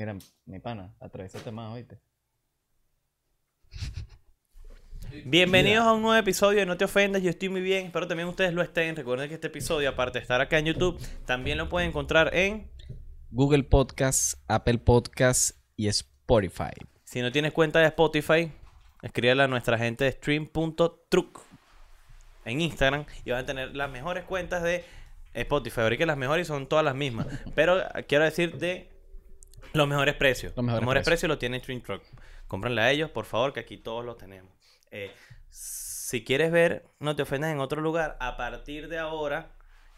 Mira, mi pana, atravesate más, oíste. Bienvenidos a un nuevo episodio de No Te Ofendas, yo estoy muy bien, espero también ustedes lo estén. Recuerden que este episodio, aparte de estar acá en YouTube, también lo pueden encontrar en... Google Podcasts, Apple Podcasts y Spotify. Si no tienes cuenta de Spotify, escríbele a nuestra gente de stream.truc en Instagram y van a tener las mejores cuentas de Spotify. Ahorita las mejores son todas las mismas, pero quiero decir de los mejores precios. Los mejores precios. precios. los tiene Stream Truck. Cómprenle a ellos, por favor, que aquí todos los tenemos. Eh, si quieres ver No Te Ofendas en otro lugar, a partir de ahora,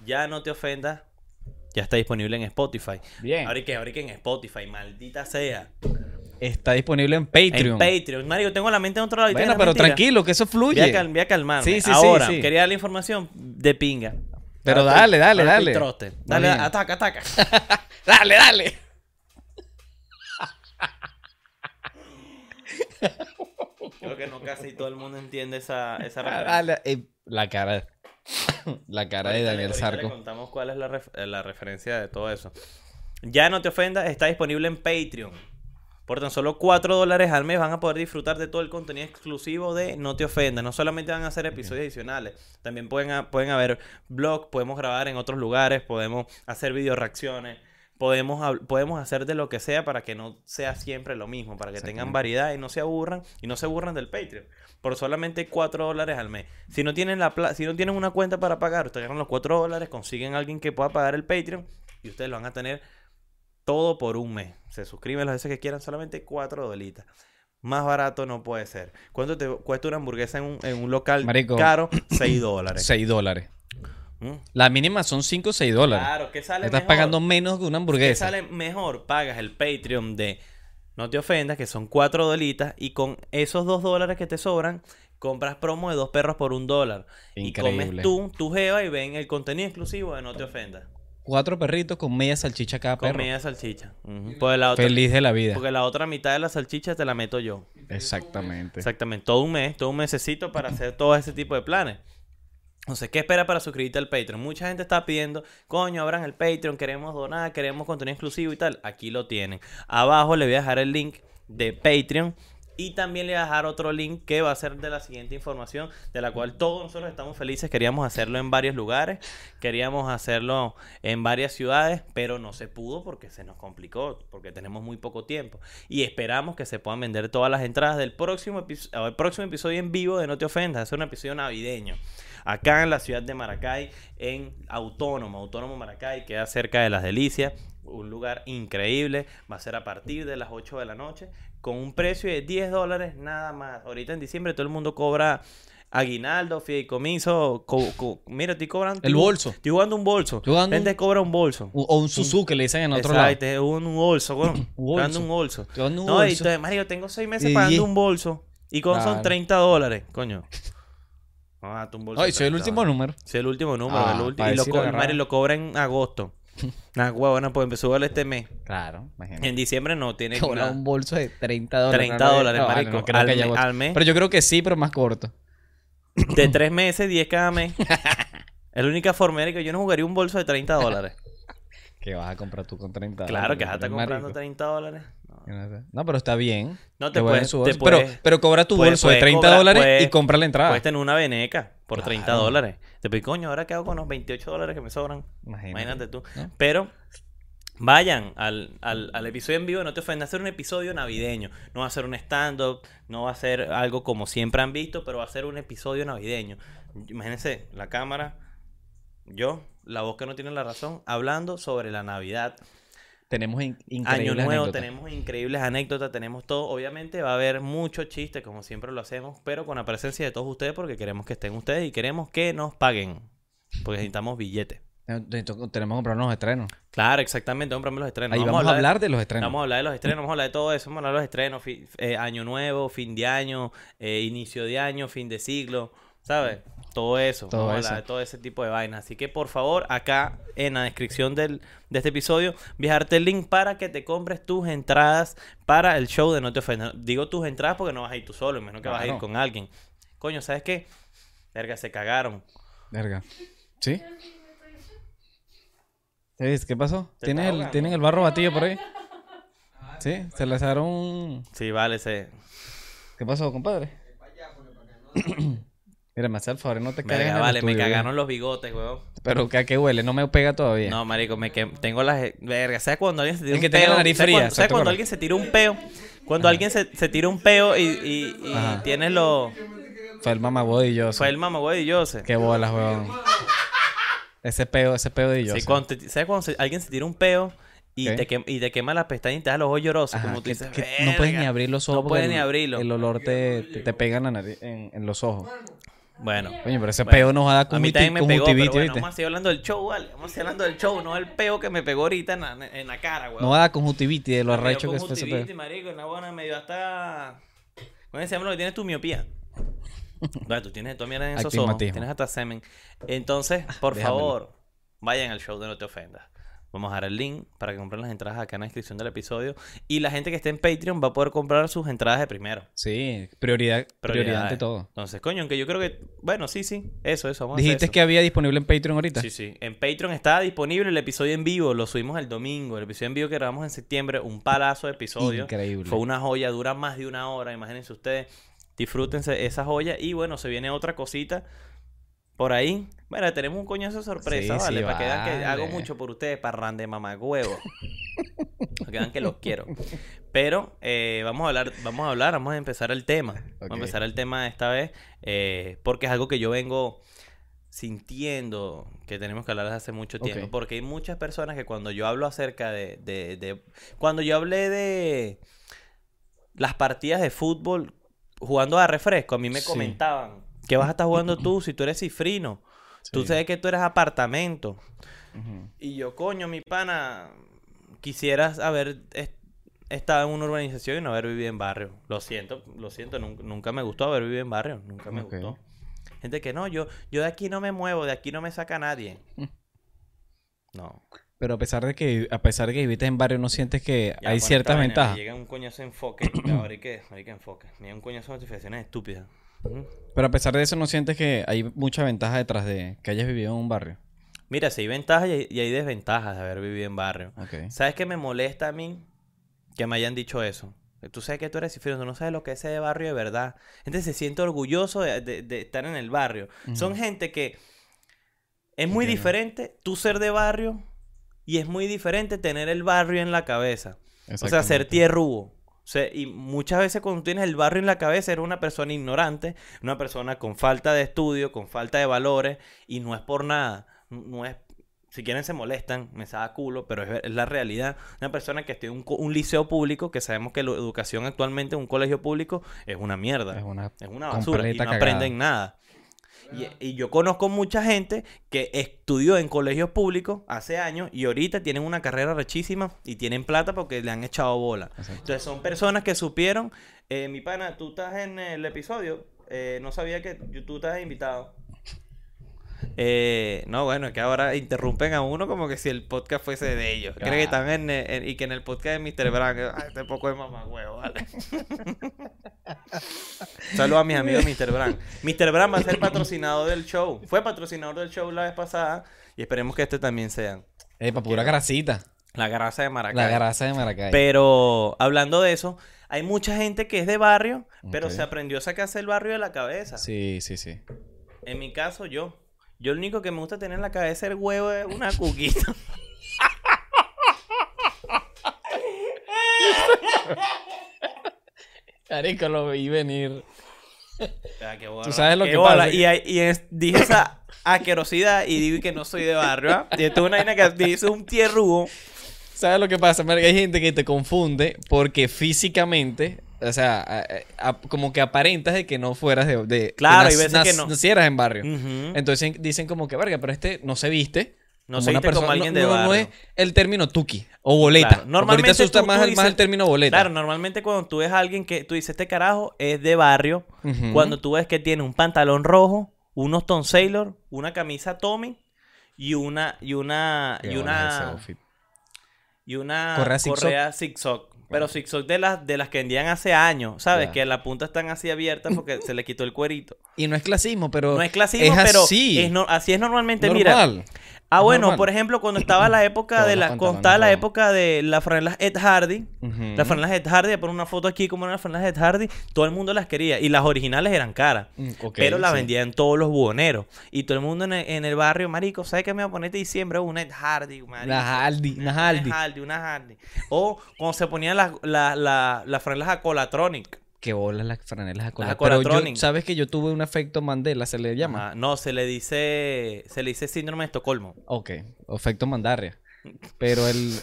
ya No Te Ofendas, ya está disponible en Spotify. Bien. Ahora que, ahora que en Spotify, maldita sea. Está disponible en Patreon. En Patreon. Mario, tengo la mente en otro lado. Bueno, pero mentira. tranquilo, que eso fluye. Voy a, cal- voy a calmarme. Sí, sí, sí, Ahora, sí. quería dar la información de pinga. Pero Ahora dale, estoy- dale, dale. Dale, bien. ataca, ataca. Dale, dale. Creo que no casi todo el mundo entiende esa, esa referencia. Dale, eh, la cara. La cara de Ahorita Daniel ahorita Le Sarco. contamos cuál es la, ref- eh, la referencia de todo eso. Ya no te ofendas, está disponible en Patreon. Por tan solo 4 dólares al mes van a poder disfrutar de todo el contenido exclusivo de No Te Ofendas. No solamente van a hacer episodios adicionales, también pueden, ha- pueden haber blogs, podemos grabar en otros lugares, podemos hacer video reacciones, podemos, podemos hacer de lo que sea para que no sea siempre lo mismo, para que tengan variedad y no se aburran y no se aburran del Patreon. Por solamente 4 dólares al mes. Si no tienen la pla- si no tienen una cuenta para pagar, ustedes ganan los 4 dólares, consiguen a alguien que pueda pagar el Patreon y ustedes lo van a tener todo por un mes. Se suscriben las veces que quieran, solamente 4 dolitas. Más barato no puede ser. ¿Cuánto te cuesta una hamburguesa en un, en un local Marico. caro? 6 dólares. 6 dólares. ¿Mm? La mínima son 5 o 6 dólares. Claro, ¿qué sale Estás mejor? pagando menos que una ¿Qué hamburguesa. sale mejor? Pagas el Patreon de No te ofendas, que son 4 dolitas, y con esos 2 dólares que te sobran, compras promo de dos perros por un dólar. Y comes tú, tu jeva, y ven el contenido exclusivo de No te ofendas. Cuatro perritos con media salchicha cada Con perro. media salchicha. Ujú. Porque la otra, Feliz de la vida. porque la otra mitad de la salchicha te la meto yo. Exactamente. Exactamente, todo un mes, todo un mesecito para hacer todo ese tipo de planes. Entonces, ¿qué espera para suscribirte al Patreon? Mucha gente está pidiendo, coño, abran el Patreon, queremos donar, queremos contenido exclusivo y tal. Aquí lo tienen. Abajo le voy a dejar el link de Patreon y también le voy a dejar otro link que va a ser de la siguiente información, de la cual todos nosotros estamos felices. Queríamos hacerlo en varios lugares, queríamos hacerlo en varias ciudades, pero no se pudo porque se nos complicó, porque tenemos muy poco tiempo. Y esperamos que se puedan vender todas las entradas del próximo, epi- el próximo episodio en vivo de No Te Ofendas. Es un episodio navideño. Acá en la ciudad de Maracay, en Autónomo, Autónomo Maracay, queda cerca de Las Delicias. Un lugar increíble. Va a ser a partir de las 8 de la noche. Con un precio de 10 dólares nada más. Ahorita en diciembre todo el mundo cobra aguinaldo, fideicomiso. co- co- mira, estoy cobrando. El bolso. Estoy jugando un bolso. Estoy jugando Gente un- cobra un bolso. O o un Suzuki le dicen en otro Exacto, lado. un, un bolso, bueno, Un bolso. pagando un bolso. Estoy un no, y bolso. entonces, Mario, tengo seis meses Y- pagando un bolso. Y con son Claro. 30 dólares, coño. Tú un bolso. Ay, soy el 30 último dólares. número. Soy el último número. Ah, el para y lo, co-. Mario lo cobra en agosto. Una huevona, pues empezó a darle este mes. Claro, imagínate. En diciembre no tiene Cobra nada. un bolso de 30 dólares. 30 no, no, dólares, no, marico, no creo al que haya me- bolso. al mes. Pero yo creo que sí, pero más corto. De tres meses, 10 cada mes. es la única forma de que yo no jugaría un bolso de 30 dólares. ¿Qué vas a comprar tú con 30 claro que vas a dólares, estar comprando marico? 30 dólares. No. No, pero está bien. No te puedes- te puedes- pero, pero cobra tu puedes- bolso de puedes 30 cobrar- dólares y compra la entrada. Puedes tener una veneca por 30 Claro. dólares. Después, coño, ahora qué hago con los 28 dólares que me sobran. Imagínate. Imagínate tú. ¿no? Pero vayan al, al, al episodio en vivo, no te ofendas, hacer un episodio navideño. No va a ser un stand-up, no va a ser algo como siempre han visto, pero va a ser un episodio navideño. Imagínense, la cámara, yo, la voz que no tiene la razón, hablando sobre la Navidad. Tenemos in- Año increíbles nuevo, anécdotas. tenemos increíbles anécdotas, tenemos todo. Obviamente va a haber mucho chiste, como siempre lo hacemos, pero con la presencia de todos ustedes, porque queremos que estén ustedes y queremos que nos paguen, porque necesitamos billetes. Tenemos que comprarnos los estrenos. Claro, exactamente, comprame los estrenos. Ahí vamos, a hablar de los estrenos. Vamos a hablar de los estrenos, vamos a hablar de todo eso, vamos a hablar de los estrenos, eh, año nuevo, fin de año, eh, inicio de año, fin de siglo, ¿sabes? Todo eso, Todo vamos a eso. hablar de todo ese tipo de vainas. Así que por favor, acá en la descripción del, de este episodio, viajarte el link para que te compres tus entradas para el show de No Te Ofendas. Digo tus entradas porque no vas a ir tú solo, menos que vas a ir con alguien. Coño, ¿sabes qué? Verga, se cagaron. Verga. ¿Sí? ¿Qué pasó? Te ¿Tienes está el. ¿Tienen el barro batido por ahí? Sí, se lanzaron un... Sí, vale, se... ¿Qué pasó, compadre? Mira, me hace el favor, no te caigas el vale, me cagaron los bigotes, weón. Pero que a qué huele, no me pega todavía. No, marico, me que... tengo las... Verga, ¿sabes cuando alguien se tira El que un tenga peo? la nariz ¿Sabes fría, cuando, ¿sabes exacto, cuando alguien se tira un peo? Cuando alguien se, se tira un peo y, y, y Ajá. tienes los... Fue el mamagüey y yo. Fue el mamagüey y yo sé. Qué bolas, weón. Ese peo, ese peo de yo. Sí, cuando te- ¿Sabes cuando se- alguien se tira un peo y, te quem- y te quema las pestañas y te da los ojos llorosos? Ajá, como tú que- dices, que no puedes ni abrir los ojos. No puedes porque ni el- abrirlo. El olor te, te, te pega en, la nariz- en, en los ojos. Bueno. Coño, pero ese Bueno, peo nos va a dar A mí también me pegó, pero bueno, vamos a seguir hablando del show, ¿vale? Vamos a seguir hablando del show, no el peo que me pegó ahorita en la, en la cara, weón. No va a dar conjuntivitis de lo arrecho que fue ese peo. marico, una buena medio hasta... ¿Cómo se llama lo que tienes tu miopía? Bueno, tú tienes toda mierda en esos ojos. Tienes hasta semen. Entonces, por déjamelo. favor, vayan al show de No Te Ofendas. Vamos a dar el link para que compren las entradas acá en la descripción del episodio. Y la gente que esté en Patreon va a poder comprar sus entradas de primero. Sí, prioridad, prioridad ante todo. Entonces, coño, aunque yo creo que... Bueno, sí, sí. Eso, eso. Vamos a hacer Dijiste eso. que había disponible en Patreon ahorita. Sí, sí. En Patreon está disponible el episodio en vivo. Lo subimos el domingo. El episodio en vivo que grabamos en septiembre. Un palazo de episodio. Increíble. Fue una joya. Dura más de una hora. Imagínense ustedes. Disfrútense esa joya. Y bueno, se viene otra cosita por ahí. Bueno, tenemos un coñazo de sorpresa, Sí, ¿vale? sí, para que vean que hago mucho por ustedes. Parran de mamagüevo. para que vean que los quiero. Pero eh, vamos a hablar, vamos a hablar, vamos a empezar el tema. Vamos a empezar el tema esta vez. eh, porque es algo que yo vengo sintiendo que tenemos que hablar desde hace mucho tiempo. Porque hay muchas personas que cuando yo hablo acerca de, de, de- Cuando yo hablé de las partidas de fútbol jugando a refresco, a mí me Sí. comentaban que vas a estar jugando tú si tú eres cifrino. Tú sabes que tú eres apartamento. Y yo, coño, mi pana, quisieras haber est- estado en una urbanización y no haber vivido en barrio. Lo siento, lo siento, nunca, nunca me gustó haber vivido en barrio, nunca me gustó. Gente que no, yo, yo de aquí no me muevo, de aquí no me saca nadie. No. Pero a pesar de que a pesar de que viviste en barrio, ¿no sientes que Ya, hay ciertas ventajas? Llega un coñazo enfoque. ahora hay que, hay que enfoque. Llega un coñazo de notificaciones estúpidas. Pero a pesar de eso, ¿no sientes que hay mucha ventaja detrás de que hayas vivido en un barrio? Mira, sí hay ventajas y hay, desventajas de haber vivido en barrio. ¿Sabes qué me molesta a mí? Que me hayan dicho eso. Tú sabes que tú eres cifrino, tú no sabes lo que es ese barrio de verdad. Gente se siente orgulloso de, de- de estar en el barrio. Son gente que es muy diferente tú ser de barrio y es muy diferente tener el barrio en la cabeza. O sea, ser Exactamente. Tierrugo. O sea, y muchas veces cuando tienes el barrio en la cabeza eres una persona ignorante, una persona con falta de estudio, con falta de valores, y no es por nada. No es. Si quieren se molestan, me saca culo, pero es, es la realidad. Una persona que estudia un, co- un liceo público, que sabemos que la educación actualmente en un colegio público es una mierda. Es una Es una basura y no cagada. aprenden nada. Y, y yo conozco mucha gente que estudió en colegios públicos hace años y ahorita tienen una carrera rechísima y tienen plata porque le han echado bola. Exacto. Entonces son personas que supieron, eh, mi pana, tú estás en el episodio, eh, no sabía que tú estás invitado. Eh, no, bueno, es que ahora interrumpen a uno como que si el podcast fuese de ellos. Creen que están en, eh, en- y que en el podcast de Mr. Brand, ay, este poco de mamá huevo, vale. Saludos a mis amigos Mr. Brand. Mr. Brand va a ser patrocinador del show. Fue patrocinador del show la vez pasada y esperemos que este también sea. Eh, pa' pura grasita. La grasa de Maracay. La grasa de Maracay. Pero hablando de eso, hay mucha gente que es de barrio, pero se aprendió a sacarse el barrio de la cabeza. Sí, sí, sí. En mi caso, yo. Yo lo único que me gusta tener en la cabeza es el huevo de una cuquita. Carico, lo vi venir. Ah, qué bola, Tú sabes lo qué que bola. pasa, Y, es- dije esa asquerosidad y digo que no soy de barrio. ¿ah? Y esto es una vaina que dice un tierrugo. ¿Sabes lo que pasa? Marica? Hay gente que te confunde porque físicamente, o sea, a- a- como que aparentas de que no fueras de... de Claro, que hay veces que no. Nacieras en barrio. Entonces dicen como que, verga, pero este no se viste. No se viste como alguien no, de no- no barrio. es el término tuki o boleta. Claro, normalmente ahorita tú- más, tú más el término boleta. Claro, normalmente cuando tú ves a alguien que tú dices, este carajo es de barrio, cuando tú ves que tiene un pantalón rojo, unos Tom Sailor, una camisa Tommy y una y una Qué y una y una Correa zigzag. Pero zigzag de las de las que vendían hace años, ¿sabes? Que la punta están así abiertas porque se le quitó el cuerito. Y no es clasismo, pero... No es clasismo, es pero así. es no- así es normalmente. Mira, normal. Ah, Es bueno, normal. por ejemplo, cuando estaba la época de la, cuando estaba la época de las franelas Ed Hardy, las franelas Ed Hardy, a poner una foto aquí como eran las franelas Ed Hardy, todo el mundo las quería y las originales eran caras. Mm, pero las sí. vendían todos los buhoneros. Y todo el mundo en el, en el barrio, marico, ¿sabes qué me voy a poner este diciembre? Una Ed Hardy, marico. Una Hardy, una Una Hardy. Ed Hardy, una Hardy. O cuando se ponían las, la- la- las franelas Acolatronic. Que bolas las franelas a cola. Pero yo, sabes que yo tuve un efecto Mandela, se le llama. Ajá. No, se le dice, se le dice síndrome de Estocolmo. Ok, efecto Mandarria. Pero el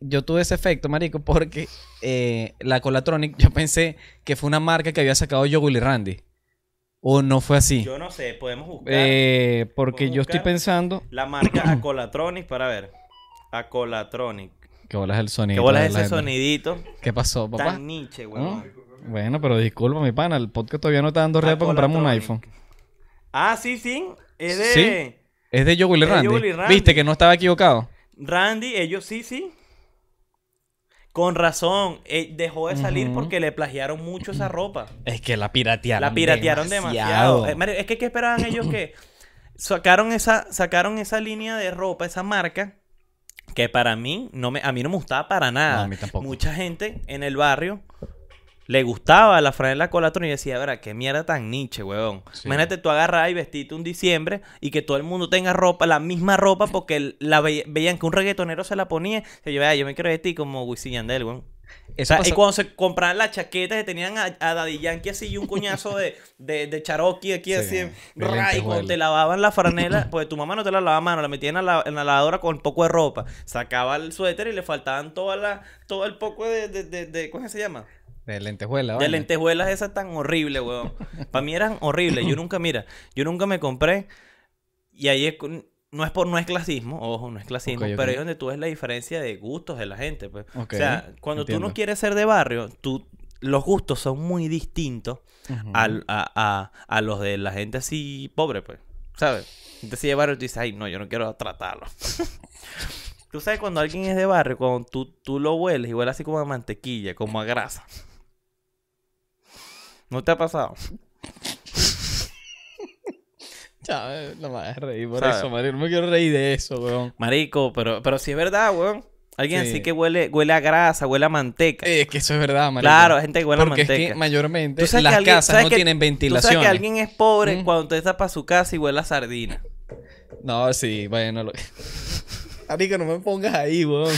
yo tuve ese efecto, marico, porque eh, la Colatronic yo pensé que fue una marca que había sacado yo Willy Randy. O no fue así. Yo no sé, podemos buscar. Eh, porque ¿Podemos yo estoy pensando La marca Acolatronic, para ver. Acolatronic. Que bolas el sonido. ¿Qué bola de es la ese sonidito? ¿Qué pasó, papá? Tan niche, ¿No? weón. Bueno, pero disculpa, mi pana, el podcast todavía no está dando red para comprarme un iPhone. Ah, sí, sí. Es de ¿Sí? Es de Es de Randy. Viste que no estaba equivocado. Randy, ellos sí, sí. Con razón, eh, dejó de salir porque le plagiaron mucho esa ropa. Es que la piratearon. La piratearon demasiado. Eh, Mario, es que ¿qué esperaban ellos que sacaron esa, sacaron esa línea de ropa, esa marca, que para mí, no me, a mí no me gustaba para nada. No, a mí tampoco. Mucha gente en el barrio le gustaba la franela Colatronic y decía, verá, qué mierda tan niche, huevón. Sí. Imagínate tú agarrar y vestirte un diciembre y que todo el mundo tenga ropa, la misma ropa, porque la ve- veían que un reggaetonero se la ponía. Yo, "Vea, yo me quiero vestir como Wisin y Yandel, O Eso sea, y cuando se compraban las chaquetas que tenían a, a Daddy Yankee así y un coñazo de, de, de Cherokee aquí Sí, así. y cuando te lavaban la franela, pues tu mamá no te la lavaba a mano, la metían en la, en la lavadora con poco de ropa. Sacaba el suéter y le faltaban toda la, todo el poco de, de, de, de- ¿cómo se llama? De lentejuela, De lentejuelas esas tan horribles, weón. Para mí eran horribles. Yo nunca, mira, yo nunca me compré. Y ahí es, no es por, no es clasismo, ojo, no es clasismo, pero ahí es donde tú ves la diferencia de gustos de la gente, pues. O sea, cuando tú no quieres ser de barrio, tú, los gustos son muy distintos al- a, a- a los de la gente así pobre, pues. ¿Sabes? Gente así de barrio, tú dices, ay, no, yo no quiero tratarlo. tú sabes cuando alguien es de barrio, cuando tú, tú lo hueles y huele así como a mantequilla, como a grasa. ¿No te ha pasado? Eh, no me vas a reír por eso, Mario. No me quiero reír de eso, weón. Marico, pero, pero sí es verdad, weón. Alguien Sí. así que huele, huele a grasa, huele a manteca. Eh, es que eso es verdad, Mario. claro, hay gente que huele a Porque es manteca. que mayormente las que alguien- casas no que- tienen Tú ventilación. sabes que alguien es pobre Mm. cuando te para su casa y huele a sardina. No, sí, bueno. Lo... Marico, no me pongas ahí, weón.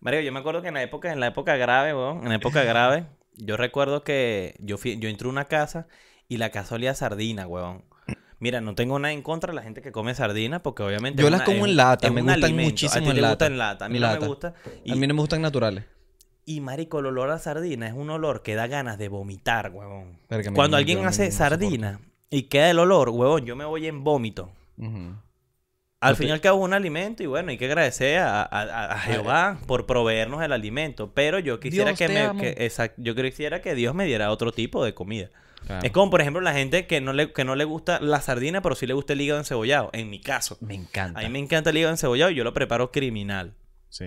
Mario, yo me acuerdo que en la época, en la época grave, weón, en la época grave, yo recuerdo que yo fui, yo entré a una casa y la a sardina, weón. Mira, no tengo nada en contra de la gente que come sardina, porque obviamente Yo las como en lata, me gustan alimento. muchísimo a ti en te lata. gusta en lata, a mí no me gusta. Y, A mí no me gustan naturales. y, marico, el olor a sardina es un olor que da ganas de vomitar, huevón. Cuando alguien hace sardina y queda el olor, huevón, yo me voy en vómito. Al fin y al cabo un alimento y bueno, hay que agradecer a, a- a- a Jehová por proveernos el alimento. Pero yo quisiera Dios, que me... que- exact- yo quisiera que Dios me diera otro tipo de comida. Claro. Es como, por ejemplo, la gente que no, le, que no le gusta la sardina, pero sí le gusta el hígado encebollado. En mi caso. Me encanta. A mí me encanta el hígado encebollado y yo lo preparo criminal. Sí.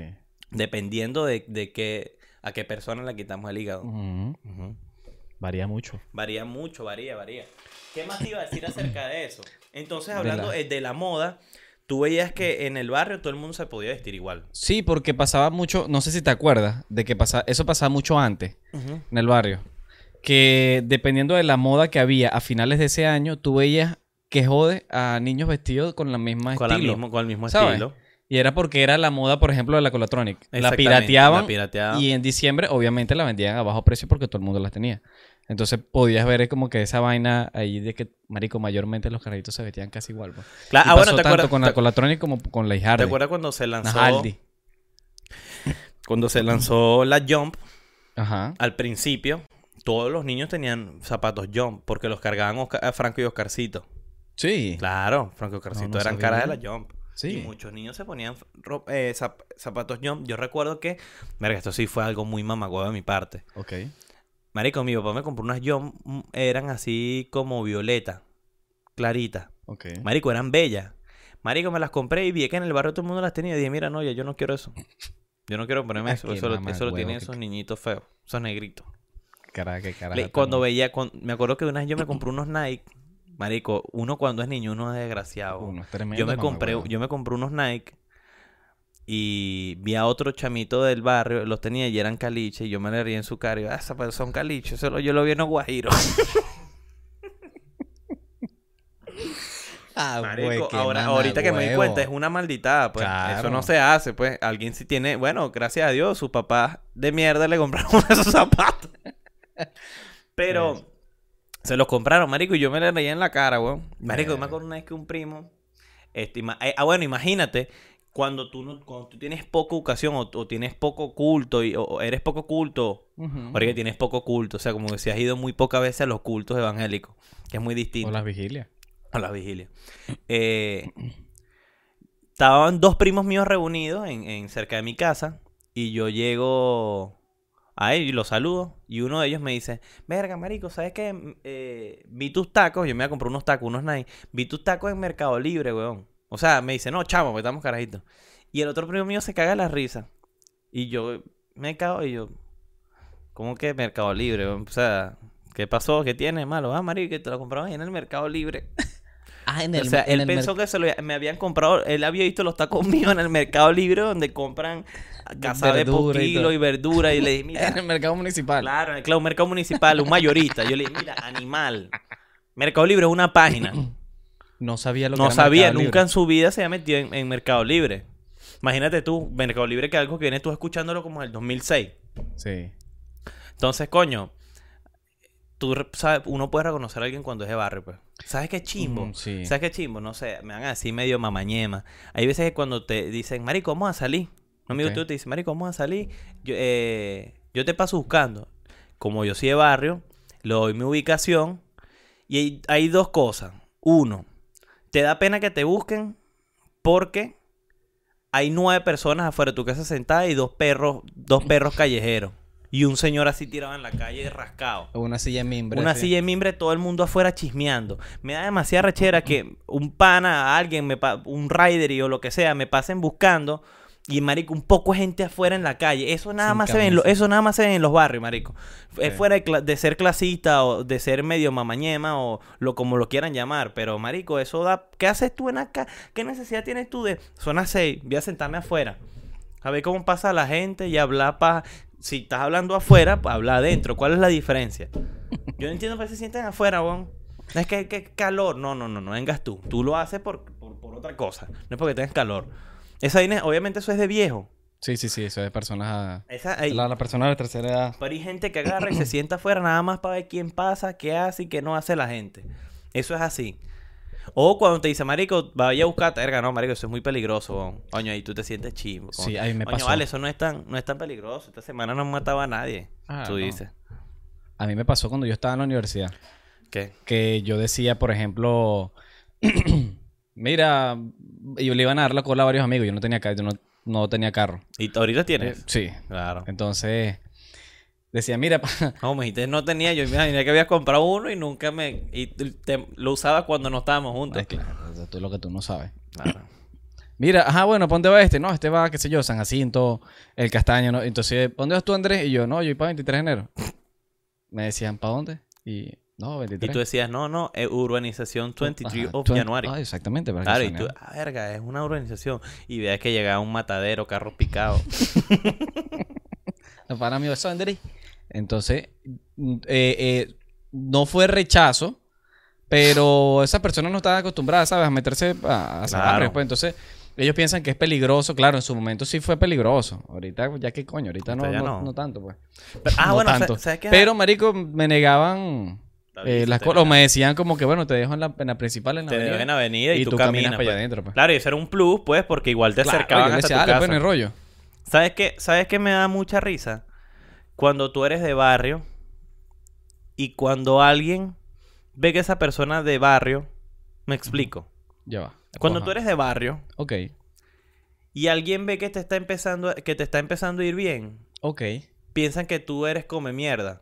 Dependiendo de, de qué, a qué persona le quitamos el hígado. Varía mucho. Varía mucho, varía, varía. ¿Qué más te iba a decir acerca de eso? Entonces, De hablando la- eh, de la moda, tú veías que en el barrio todo el mundo se podía vestir igual. Sí, porque pasaba mucho, no sé si te acuerdas, de que pasaba, eso pasaba mucho antes en el barrio. Que dependiendo de la moda que había a finales de ese año, tú veías que jode a niños vestidos con la misma Con, la estilo. mismo, con el mismo ¿sabes? estilo. Y era porque era la moda, por ejemplo, de la Colatronic. La pirateaban la pirateaban. y en diciembre obviamente la vendían a bajo precio porque todo el mundo las tenía. Entonces podías ver como que esa vaina ahí de que, marico, mayormente los carritos se vestían casi igual. pues. Claro, Y ah, bueno, ¿te tanto acuerdas, con la te- Colatronic como con la ¿te Ihardy. acuerdas cuando se lanzó Najaldi. cuando se lanzó la Jump? Ajá. Al principio, todos los niños tenían zapatos Jump porque los cargaban Oscar- a Franco y Oscarcito. Sí. Claro, Franco y Oscarcito no eran caras de la Jump. Sí. Y muchos niños se ponían eh, zap- zapatos Jump. Yo recuerdo que, verga, esto sí fue algo muy mamagüevo de mi parte. Ok. Marico, mi papá me compró unas Jump, mm, eran así como violeta, clarita. Ok. Marico, eran bellas. Marico, me las compré y vi que en el barrio todo el mundo las tenía. Y dije, mira, no, ya yo no quiero eso. Yo no quiero ponerme Ah, eso. Eso, eso lo tienen esos niñitos feos, esos negritos. Caraca, qué carajo. Le- cuando veía, me acuerdo que una vez yo me compré unos Nike Marico, uno cuando es niño, uno es desgraciado. Uno es tremendo. yo me compré, yo me compré unos Nike y vi a otro chamito del barrio, los tenía y eran caliche, y yo me le reí en su cara y ah, esa pues son caliche, eso lo- yo lo vi en los Guajiro. Ah, Marico, güey, ahora, ahorita que me di cuenta, es una malditada, pues. Claro. Eso no se hace, pues. Alguien sí tiene, bueno, gracias a Dios, sus papás de mierda le compraron esos zapatos. Pero Sí. se los compraron, marico, y yo me le reía en la cara, weón. Marico, yo me Verga. acuerdo una vez que un primo, este, eh, ah, bueno, imagínate, cuando tú, no, cuando tú tienes poca educación o, o tienes poco culto y, o, o eres poco culto, Ujú. porque tienes poco culto, o sea, como que si has ido muy pocas veces a los cultos evangélicos, que es muy distinto. O las vigilias. A la vigilia. Eh, estaban dos primos míos reunidos en, en cerca de mi casa. Y yo llego a ellos y los saludo. Y uno de ellos me dice: Verga, marico, ¿sabes qué? Eh, vi tus tacos. Yo me voy a comprar unos tacos, unos Nike. Vi tus tacos en Mercado Libre, weón. O sea, me dice: No, chamo, pues estamos carajitos. Y el otro primo mío se caga la risa. Y yo me cago y yo. ¿Cómo que Mercado Libre? weón? O sea, ¿qué pasó? ¿Qué tiene malo? Ah, marico, que te lo compraron ahí en el Mercado Libre. Ah, en o sea, él pensó que se lo, me habían comprado, él había visto los tacos míos en el Mercado Libre donde compran cazabe por y kilo todo. y verdura y le dije, mira, En el mercado municipal. claro, en el claro, mercado municipal, un mayorista. Yo le dije, mira, animal. Mercado Libre es una página. No sabía lo que No era sabía, Mercado nunca Libre. en su vida se había metido en, en Mercado Libre. Imagínate tú, Mercado Libre que algo que vienes tú escuchándolo como en el 2006. Sí. Entonces, coño, tú sabes, uno puede reconocer a alguien cuando es de barrio, pues. ¿Sabes qué chimbo? Mm, sí. ¿Sabes qué chimbo? No sé, me van a decir medio mamañema. Hay veces que cuando te dicen, Marico, vamos a salir. Un amigo Ok. tuyo te dice, Marico, vamos a salir. Yo, eh, yo te paso buscando. Como yo soy de barrio, le doy mi ubicación. Y hay, hay dos cosas. Uno, te da pena que te busquen porque hay nueve personas afuera de tu casa sentadas y dos perros, dos perros callejeros. Y un señor así tirado en la calle rascado. Una silla en mimbre. Una silla de mimbre, todo el mundo afuera chismeando. Me da demasiada rechera que un pana, alguien, me pa- un rider y o lo que sea, me pasen buscando. Y marico, un poco de gente afuera en la calle. Eso nada Sin más se ve en lo- eso nada más se ve en los barrios, marico. Es Sí. fuera de, de ser clasista o de ser medio mamañema o lo como lo quieran llamar. Pero, marico, eso da. ¿Qué haces tú en acá? ¿Qué necesidad tienes tú de. Son las seis, voy a sentarme afuera. A ver cómo pasa la gente y hablar para. Si estás hablando afuera, pues habla adentro. ¿Cuál es la diferencia? Yo no entiendo por qué se sienten afuera, weón. No es que, que calor. No, no, no, no vengas tú. Tú lo haces por, por, por otra cosa. No es porque tengas calor. Esa obviamente eso es de viejo. Sí, sí, sí. Eso es personas. a- Esa, hay, La, la persona de tercera edad. pero hay gente que agarra y se sienta afuera nada más para ver quién pasa, qué hace y qué no hace la gente. Eso es así. O cuando te dice, marico, vaya a buscar verga, no, marico, eso es muy peligroso. Coño, ahí tú te sientes chivo. Sí, ahí me pasó. vale, eso no es tan, no es tan peligroso. Esta semana no mataba a nadie. Ah, tú no. dices. A mí me pasó cuando yo estaba en la universidad. ¿Qué? Que yo decía, por ejemplo. Mira. Yo le iban a dar la cola a varios amigos. Yo no tenía, ca- yo no, no tenía carro. ¿Y ahorita tienes? Eh, sí. Claro. Entonces. Decía, mira, No, me dijiste no tenía. Yo imaginé que habías comprado uno y nunca me... Y te- lo usaba cuando no estábamos juntos. Ay, claro, eso es lo que tú no sabes. Claro. Mira, ajá, bueno, ¿pa' dónde va este? No, este va, qué sé yo, San Jacinto, El Castaño, ¿no? Entonces, ¿pa' ¿dónde vas tú, Andrés? Y yo, no, yo voy para 23 de enero. Me decían, ¿para dónde? Y, no, Y 23. tú decías, no, no, es urbanización 23 Ajá, of 20 January. Ah, exactamente, para que Claro, y tú, ah, verga, es una urbanización. Y veas que llegaba un matadero, carro picado. Para mí, eso, Andrés. Entonces, mm, eh, eh, no fue rechazo, pero esa persona no estaba acostumbrada, ¿sabes? A meterse a, a Claro. pues. Entonces, ellos piensan que es peligroso. Claro, en su momento sí fue peligroso. Ahorita, ya que coño, ahorita no, no, no. no tanto, pues. Pero- ah, No bueno, tanto. ¿sabes qué? Pero, marico, me negaban eh, las cosas. O me decían como que, bueno, te dejo en la, en la principal, en la te avenida, deben avenida y, y tú, tú caminas, para allá pues. adentro, pues. Claro, y eso era un plus, pues, porque igual te Claro, acercaban yo le hasta decía, tu dale, casa. pues, no hay rollo. ¿Sabes qué? ¿Sabes qué me da mucha risa? Cuando tú eres de barrio y cuando alguien ve que esa persona de barrio, me explico. Ya va. Cuando Ajá. tú eres de barrio Ok, y alguien ve que te está empezando a- que te está empezando a ir bien, ok. piensan que tú eres come mierda.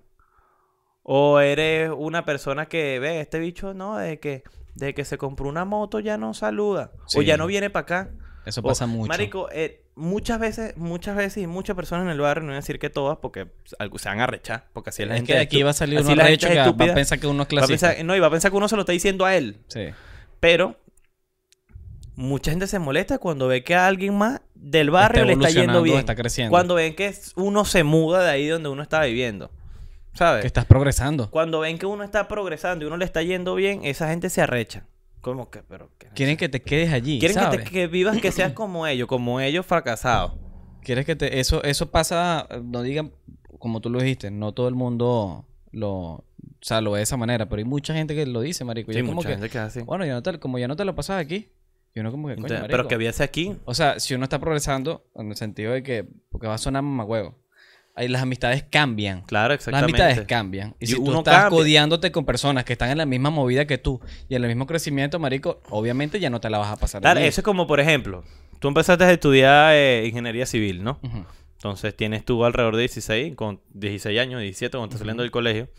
O eres una persona que ve este bicho, no, de que de que se compró una moto ya no saluda o ya no viene para acá. Eso O, pasa mucho. Marico, eh, muchas veces, muchas veces y muchas personas en el barrio, no voy a decir que todas, porque se van a rechar, porque así es la es gente que aquí va a salir uno recho que va a pensar que uno es Va a clasista. pensar- no, y va a pensar que uno se lo está diciendo a él. Sí. Pero mucha gente se molesta cuando ve que a alguien más del barrio le está yendo bien. está creciendo. Cuando ven que uno se muda de ahí donde uno está viviendo. ¿Sabes? Que estás progresando. Cuando ven que uno está progresando y uno le está yendo bien, esa gente se arrecha. Como que, pero... ¿qué? Quieren que te quedes allí, Quieren que, te- que vivas, que seas como ellos, como ellos fracasados. Quieres que te... Eso, eso pasa, no digan, como tú lo dijiste, no todo el mundo lo... O sea, lo ve de esa manera, pero hay mucha gente que lo dice, marico. Y Sí, es como mucha que, gente que es así. bueno, ya no te- como ya no te lo pasas aquí, y uno como que, coño, Entonces, marico. pero que viese aquí. O sea, si uno está progresando, en el sentido de que, porque va a sonar mamahuevo, ahí las amistades cambian. Claro, Las exactamente. amistades cambian. Y Y si tú uno estás cambia. codiándote con personas que están en la misma movida que tú y en el mismo crecimiento, marico, obviamente ya no te la vas a pasar. Claro, eso es como, por ejemplo, tú empezaste a estudiar eh, ingeniería civil, ¿no? Entonces tienes tú alrededor de 16, con 16 años, 17, cuando estás saliendo del colegio.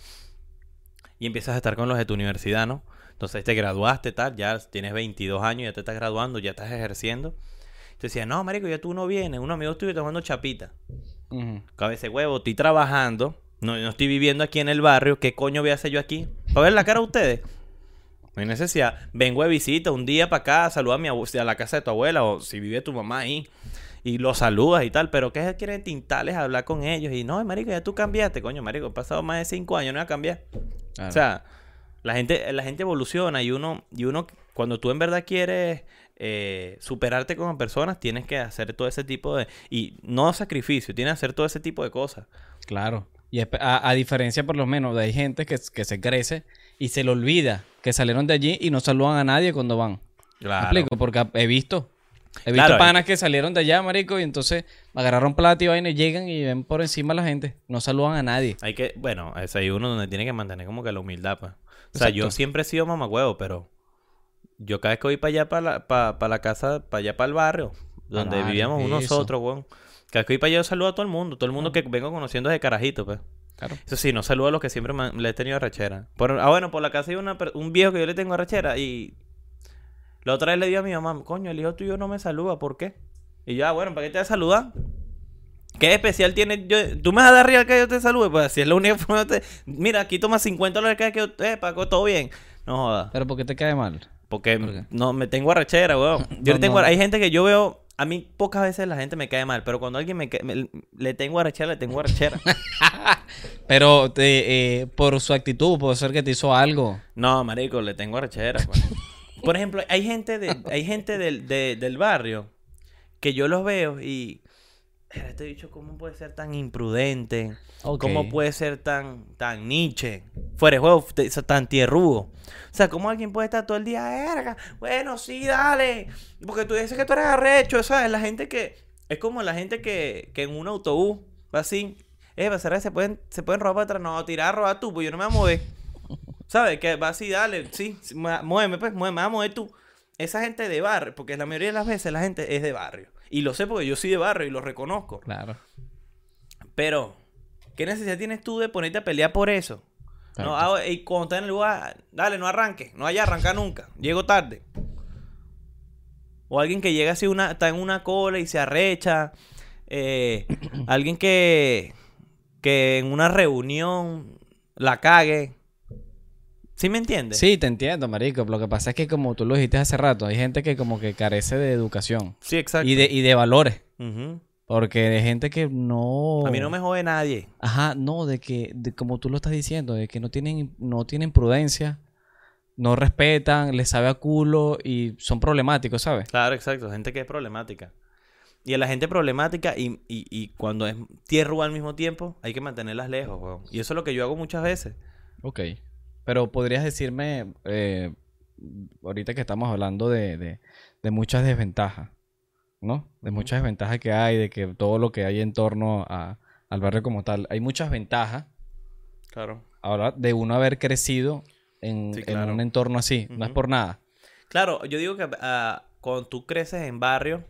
Y empiezas a estar con los de tu universidad, ¿no? Entonces te graduaste, tal, ya tienes 22 años, ya te estás graduando, ya estás ejerciendo. Entonces decías, no, marico, ya tú no vienes, un amigo tuyo tomando chapita. Cabeza de huevo, estoy trabajando, no, no estoy viviendo aquí en el barrio, ¿qué coño voy a hacer yo aquí? ¿Para ver la cara a ustedes? No hay necesidad. Vengo de visita un día para acá, saluda a, mi a la casa de tu abuela o si vive tu mamá ahí. Y los saludas y tal, pero ¿qué quieren tintales hablar con ellos? Y no, marico, ya tú cambiaste, coño, marico, he pasado más de cinco años, no voy a cambiar. Claro. O sea, la gente, la gente evoluciona y uno, y uno, cuando tú en verdad quieres eh, superarte con personas, tienes que hacer todo ese tipo de, y no sacrificio, tienes que hacer todo ese tipo de cosas. Claro. Y a, a diferencia, por lo menos, de hay gente que, que se crece y se le olvida que salieron de allí y no saludan a nadie cuando van. ¿Me Claro. explico? Porque he visto. He visto Claro, panas que salieron de allá, marico, y entonces agarraron plata y vaina y llegan y ven por encima a la gente. No saludan a nadie. Hay que, bueno, es ahí uno donde tiene que mantener como que la humildad, pues. O sea, yo siempre he sido mamagüevo, pero yo cada vez que voy para allá, para la, para, para la casa, para allá, para el barrio, donde barrio, vivíamos nosotros, weón. Cada vez que voy para allá, yo saludo a todo el mundo. Todo el mundo que vengo conociendo desde carajito, pues. Claro. Eso sí, no saludo a los que siempre me han- le he tenido arrechera. Por, ah, bueno, por la casa hay una, un viejo que yo le tengo arrechera y la otra vez le digo a mi mamá, coño, el hijo tuyo no me saluda, ¿por qué? Y yo, ah, bueno, ¿para qué te voy a saludar? ¿Qué especial tiene? Yo, ¿Tú me vas a dar real que yo te salude? Pues así es la única forma de... Mira, aquí toma 50 dólares que yo... Eh, Paco, todo bien. No jodas. Pero ¿por qué te cae mal? Porque no, me tengo arrechera, weón. Yo No, le tengo... no. Hay gente que yo veo... A mí pocas veces la gente me cae mal, pero cuando alguien me, cae- me- le tengo arrechera, le tengo arrechera. Pero te- eh, por su actitud, puede ser que te hizo algo. No, marico, le tengo arrechera. pues. Por ejemplo, hay gente, de, hay gente del, de- del barrio que yo los veo y... Este bicho, ¿cómo puede ser tan imprudente? ¿Cómo puede ser tan, tan niche? Fuera de juego, tan tierrudo. O sea, ¿cómo alguien puede estar todo el día, verga? Bueno, sí, dale. Porque tú dices que tú eres arrecho, ¿sabes? La gente que... Es como la gente que, que en un autobús va así... Eh, ¿será que se pueden, se pueden robar para atrás? No, tirar, robar tú, pues yo no me voy a mover. ¿Sabes? Que va así, dale, sí, muéveme, pues, muéveme, me vas a mover tú. Esa gente de barrio, porque la mayoría de las veces la gente es de barrio. Y lo sé porque yo soy de barrio y lo reconozco. Claro. Pero, ¿qué necesidad tienes tú de ponerte a pelear por eso? No, ah, y cuando estás en el lugar, dale, no arranque. No vaya a arrancar nunca. Llego tarde. O alguien que llega así, una, está en una cola y se arrecha. Eh, alguien que, que en una reunión la cague. ¿Sí me entiendes? Sí, te entiendo, marico. Lo que pasa es que como tú lo dijiste hace rato, hay gente que como que carece de educación Sí, exacto. y de, y de valores. Porque hay gente que no... A mí no me jode nadie. Ajá, no, de que, de, como tú lo estás diciendo, de que no tienen, no tienen prudencia, no respetan, les sabe a culo y son problemáticos, ¿sabes? Claro, exacto. Gente que es problemática. Y a la gente problemática y, y, y cuando es tierra al mismo tiempo, hay que mantenerlas lejos, weón. Y eso es lo que yo hago muchas veces. Ok. Pero podrías decirme, eh, ahorita que estamos hablando de, de, de muchas desventajas, ¿no? De muchas desventajas que hay, de que todo lo que hay en torno a, al barrio como tal. Hay muchas ventajas, Claro. ahora, de uno haber crecido en, Sí, en un entorno así. No es por nada. Claro, yo digo que ah, cuando tú creces en barrio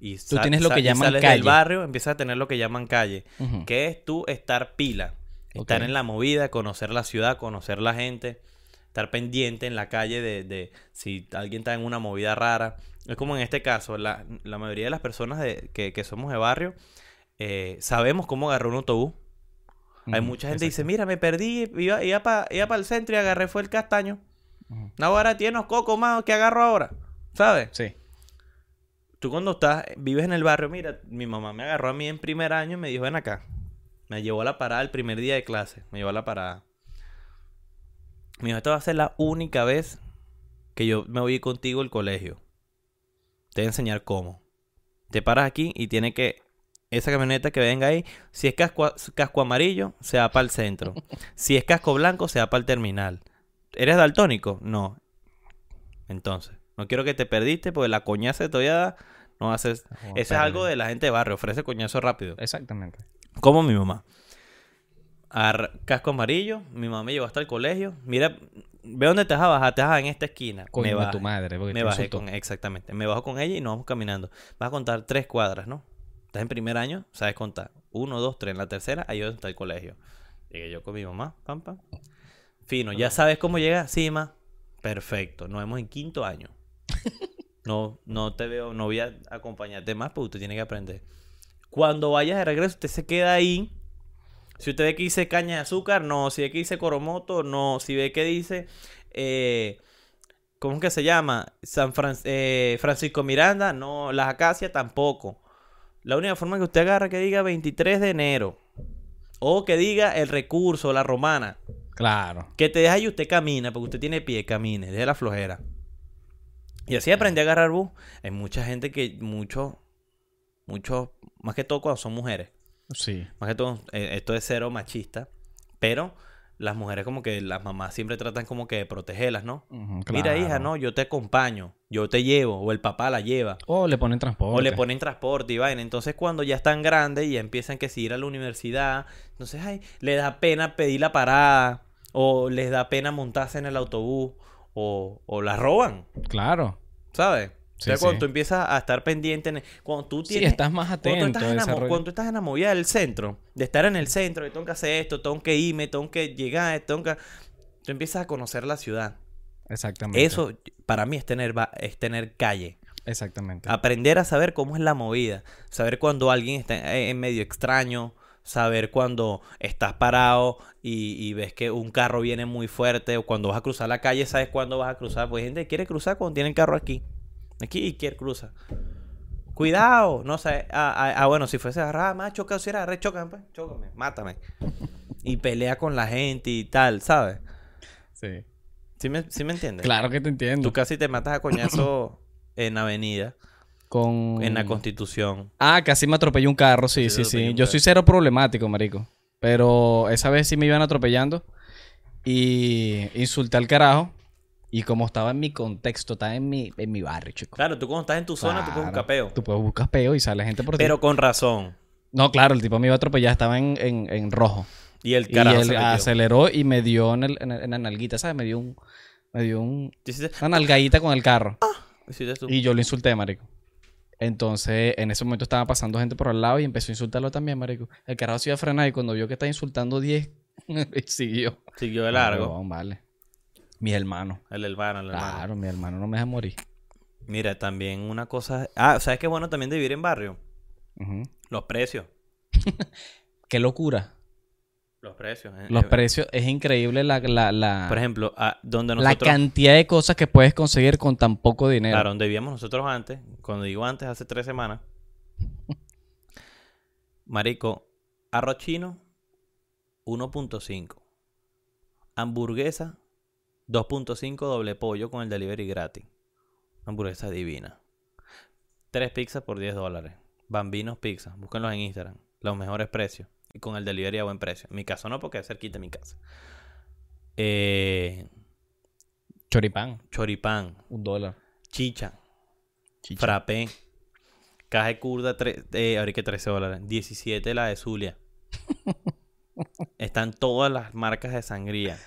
y Tú tienes lo que llaman sales calle. del barrio, empiezas a tener lo que llaman calle. Que es tú estar pila. Estar en la movida, conocer la ciudad, conocer la gente, estar pendiente en la calle de, de si alguien está en una movida rara. Es como en este caso, la, la mayoría de las personas de, que, que somos de barrio eh, sabemos cómo agarrar un autobús. Hay mucha gente que dice, mira, me perdí, iba, iba para el centro y agarré fue el castaño. Ujú. Ahora tiene unos cocos más que agarro ahora. ¿Sabes? Sí. Tú cuando estás, vives en el barrio, mira, mi mamá me agarró a mí en primer año y me dijo, ven acá. Me llevó a la parada el primer día de clase. Me llevó a la parada. Me dijo, esta va a ser la única vez que yo me voy contigo al colegio. Te voy a enseñar cómo. Te paras aquí y tiene que... Esa camioneta que venga ahí, si es casco, casco amarillo, se va para el centro. Si es casco blanco, se va para el terminal. ¿Eres daltónico? No. Entonces, no quiero que te perdiste porque la coñaza todavía no haces... Eso es algo de la gente de barrio, ofrece coñazo rápido. Exactamente. Como mi mamá. Ar- casco amarillo, mi mamá me llevó hasta el colegio. Mira, ve dónde te vas a bajar, te vas a bajar en esta esquina. Coño me bajé, tu madre, porque me te bajé con, exactamente. Me bajo con ella y nos vamos caminando. Vas a contar tres cuadras, ¿no? Estás en primer año, sabes contar. Uno, dos, tres. En la tercera, ahí donde está el colegio. Llegué yo con mi mamá, pam, pam. Fino, ¿ya sabes cómo llega? Sí, ma. Perfecto, nos vemos en quinto año. No, no te veo, no voy a acompañarte más porque usted tiene que aprender. Cuando vayas de regreso, usted se queda ahí. Si usted ve que dice caña de azúcar, no. Si ve que dice coromoto, no. Si ve que dice, eh, ¿cómo es que se llama? San Fran- eh, Francisco Miranda, no. Las acacias tampoco. La única forma que usted agarra que diga 23 de enero. O que diga el recurso, la romana. Claro. Que te deja y usted camina, porque usted tiene pie, camine, deje la flojera. Y así aprendí a agarrar bus. Hay mucha gente que, mucho, mucho, más que todo cuando son mujeres. Sí. Más que todo, eh, esto es cero machista. Pero las mujeres como que las mamás siempre tratan como que de protegerlas, ¿no? Mira, hija, no, yo te acompaño, yo te llevo, o el papá la lleva. O le ponen transporte. O le ponen transporte y vaina. Entonces, cuando ya están grandes y ya empiezan que si ir a la universidad, entonces, ay, le da pena pedir la parada, o les da pena montarse en el autobús, o, o la roban, Claro. ¿sabes? O sea, Sí, cuando sí. tú empiezas a estar pendiente, en- cuando tú Sí, tienes... estás más Cuando tú, atento. estás cuando tú estás en la movida del centro, de estar en el centro, de tengo que hacer esto, tengo que irme, tengo que llegar, tengo que... Tú empiezas a conocer la ciudad. Exactamente. Eso, para mí, es tener, es tener calle. Exactamente. Aprender a saber cómo es la movida. Saber cuando alguien está en- medio extraño. Saber cuando estás parado y, y ves que un carro viene muy fuerte. O cuando vas a cruzar la calle, sabes cuándo vas a cruzar. Pues gente quiere cruzar cuando tiene el carro aquí. Aquí y quiere cruzar. Cuidado. No sé. Ah, ah, ah, bueno, si fuese agarrada, más choca, si era, chócame, pues. Chócame, mátame. y pelea con la gente y tal, ¿sabes? Sí. ¿Sí me, sí me entiendes? Claro que te entiendo. Tú casi te matas a coñazo en avenida. Con... En la constitución. Ah, casi me atropelló un carro, sí, Sí, sí, Yo soy cero problemático, marico. Pero esa vez sí me iban atropellando. Y insulté al carajo. Y como estaba en mi contexto, estaba en mi, en mi barrio, chico. Claro, tú cuando estás en tu zona, tú puedes un Claro. capeo. Tú puedes buscar peo y sale gente por ti. Pero con razón. No, claro, el tipo me iba a atropellar, estaba en, en, en rojo. Y el Y carajo él se metió. aceleró y me dio en, el- en, la nalguita, ¿sabes? Me dio un... Me dio un, ¿Tú hiciste- una nalgadita con el carro. hiciste tú? Y yo lo insulté, marico. Entonces, en ese momento estaba pasando gente por al lado y empezó a insultarlo también, marico. El carajo se iba a frenar y cuando vio que estaba insultando 10, siguió. Siguió de largo. No, vale. Mis hermanos. El hermano, el hermano. Claro, mi hermano no me deja morir. Mira, también una cosa... Ah, ¿sabes qué bueno también de vivir en barrio? Los precios. Qué locura. Los precios. eh, Los eh, precios, es increíble la, la, la, Por ejemplo, ah, donde la nosotros... cantidad de cosas que puedes conseguir con tan poco dinero. Claro, donde vivíamos nosotros antes, cuando digo antes, hace tres semanas. Marico, arroz chino, 1.5. Hamburguesa, 2.5 doble pollo con el delivery gratis. Hamburguesa divina. Tres pizzas por 10 dólares. Bambinos Pizza. Búsquenlos en Instagram. Los mejores precios. Y con el delivery a buen precio. En mi caso no, porque es cerquita de mi casa. Eh, Choripán, choripán. un dólar. Chicha. Chicha. Frappé. Caja de curda, eh, ahorita que 13 dólares. 17 la de Zulia. Están todas las marcas de sangría.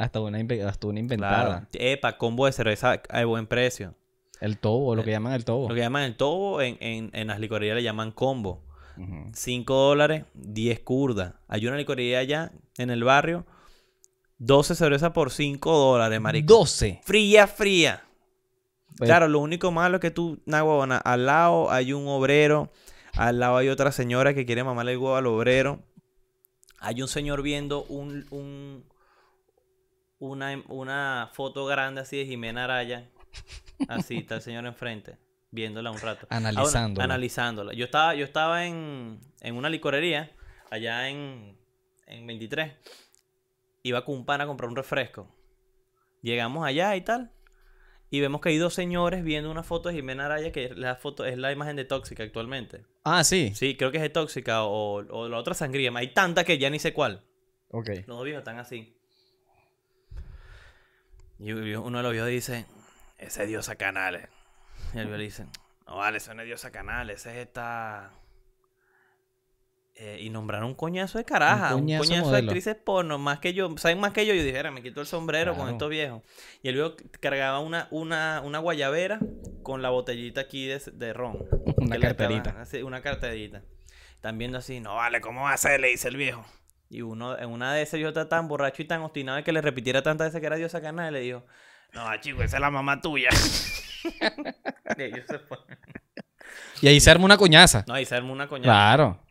Hasta una, hasta una Claro. inventada. Epa, combo de cerveza a buen precio. El tobo, lo que llaman el tobo. Lo que llaman el tobo, en, en, en las licorerías le llaman combo. Ujú. 5 dólares, 10 curdas. Hay una licorería allá en el barrio. 12 cervezas por 5 dólares, marico. 12. Fría, fría. Claro, lo único malo es que tú, una huevona, al lado hay un obrero, al lado hay otra señora que quiere mamarle el huevo al obrero. Hay un señor viendo un, un- una, una foto grande así de Jimena Araya. Así, está el señor enfrente, viéndola un rato. Ah, Analizándola. analizándola. Yo estaba, yo estaba en, en una licorería, allá en, en 23. Iba con un pana a comprar un refresco. Llegamos allá y tal. Y vemos que hay dos señores viendo una foto de Jimena Araya, que es la foto, es la imagen de Tóxica actualmente. Ah, sí. Sí, creo que es de Tóxica o, o la otra sangría. Hay tanta que ya ni sé cuál. Ok. Los dos viejos están así. Y uno de los viejos dice, ese es Diosa Canales. Y el viejo le dice, no vale, eso no es Diosa Canales, ese es esta... Eh, y nombraron un coñazo de caraja, un coñazo coñazo, de actrices porno, más que yo, saben más que yo, yo dijera, me quito el sombrero con estos viejos. Y el viejo cargaba una, una, una guayabera con la botellita aquí de, de ron. Una carterita. así, una carterita. Están viendo así, no vale, ¿cómo va a ser? Le dice el viejo. Y uno, en una de esas yo estaba tan borracho y tan obstinado de que le repitiera tantas veces que era Diosa Canal y le dijo, no, chico, esa es la mamá tuya. y ellos se fueron. Y ahí se arma una coñaza. No, y se armó una coñaza. Claro.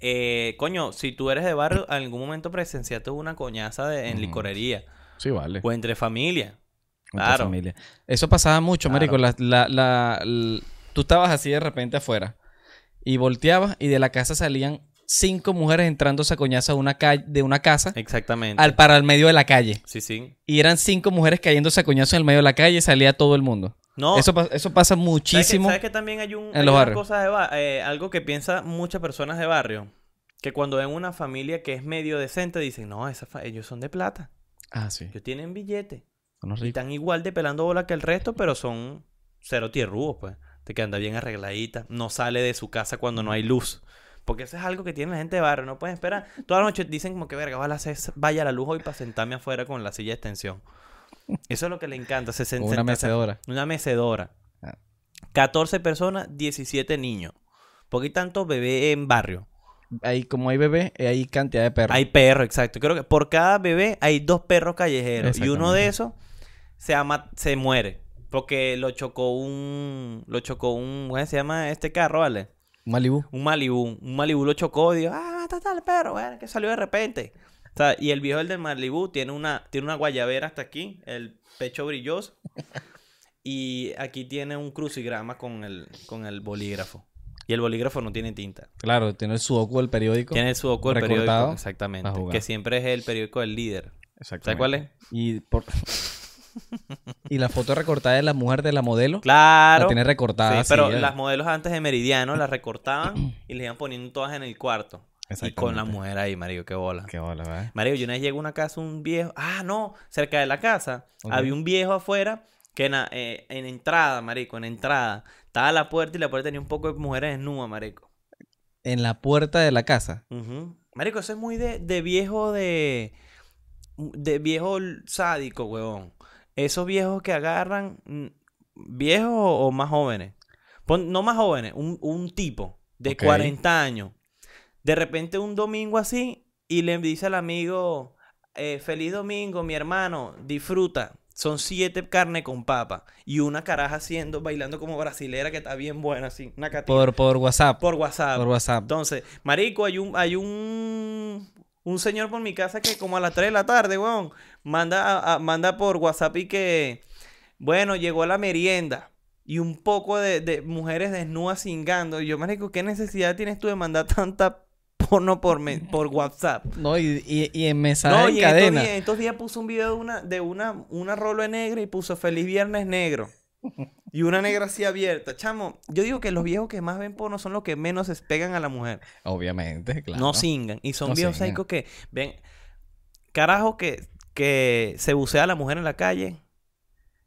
Eh, coño, si tú eres de barrio, en algún momento presenciaste una coñaza de- en Ujú. licorería Sí, vale. o entre familia. Tu claro. familia. Eso pasaba mucho, Claro. marico. La, la, tú estabas así de repente afuera y volteabas y de la casa salían cinco mujeres entrando a coñaza de una, calle, de una casa Exactamente. al, para el medio de la calle. Sí, sí. Y eran cinco mujeres cayendo a coñazo en el medio de la calle y salía todo el mundo. No, Eso, eso pasa ¿Sabes que- muchísimo. ¿Sabes que también hay, un, en hay los una cosa de eh, algo que piensan muchas personas de barrio? Que cuando ven una familia que es medio decente dicen, no, esa ellos son de plata, Ah, sí. ellos tienen billete. Y están igual de pelando bola que el resto, pero son cero tierrúos, pues. De que anda bien arregladita, no sale de su casa cuando no hay luz. Porque eso es algo que tiene la gente de barrio, no pueden esperar. Toda la noche dicen como que, verga, ojalá se vaya la luz hoy para sentarme afuera con la silla de extensión. Eso es lo que le encanta, se una mecedora. una mecedora. Ah. 14 personas, 17 niños. Porque hay tantos bebés en barrio. Ahí, como hay bebé, eh, hay cantidad de perros. Hay perros, exacto. Creo que por cada bebé hay dos perros callejeros. Y uno de esos se, ama, se muere. Porque lo chocó un. Lo chocó un. ¿Cómo se llama este carro, vale? Un Malibú. Un Malibú. Un Malibú lo chocó y dijo, ah, mata tal perro, bueno, que salió de repente. O sea, y el viejo el del Malibú tiene una, tiene una guayabera hasta aquí, el pecho brilloso. y aquí tiene un crucigrama con el, con el bolígrafo. Y el bolígrafo no tiene tinta. Claro, tiene el sudoku del periódico. Tiene el sudoku del periódico. Exactamente. Que siempre es el periódico del líder. Exactamente. ¿Sabes cuál es? Y, por- y la foto recortada de la mujer de la modelo. Claro. La tiene recortada. Sí, así, pero las modelos antes de Meridiano las recortaban y les iban poniendo todas en el cuarto. Y con la mujer ahí, marico, qué bola. Qué bola, ¿verdad? Mario, yo una vez llego a una casa, un viejo. Ah, no, cerca de la casa. Había un viejo afuera que en, eh, en entrada, marico, en entrada. Estaba la puerta y la puerta tenía un poco de mujeres desnudas, marico. En la puerta de la casa. Marico, eso es muy de, de viejo de. De viejo sádico, huevón. Esos viejos que agarran. mm, ¿Viejos o, más jóvenes? Pon- no más jóvenes, un, un tipo de Ok. 40 años. De repente un domingo así y le dice al amigo, eh, feliz domingo, mi hermano, disfruta. Son siete carne con papa y una caraja haciendo, bailando como brasilera que está bien buena, así, una catina. Por, por WhatsApp. Por, por WhatsApp. WhatsApp. Entonces, marico, hay un, hay un, un señor por mi casa que como a las 3 de la tarde, weón, manda, a- a- manda por WhatsApp y que, bueno, llegó la merienda. Y un poco de, de mujeres desnudas cingando. Y yo, marico, ¿qué necesidad tienes tú de mandar tanta porno por, me- por WhatsApp? No, y, y, y en mensaje No, en y en estos cadena. días, estos días puso un video de una, de una, una rolo negra y puso feliz viernes negro. Y una negra así abierta. Chamo, yo digo que los viejos que más ven porno son los que menos se pegan a la mujer. Obviamente, claro. No singan. Y son No viejos psicos que ven. Carajo que, que se bucea a la mujer en la calle.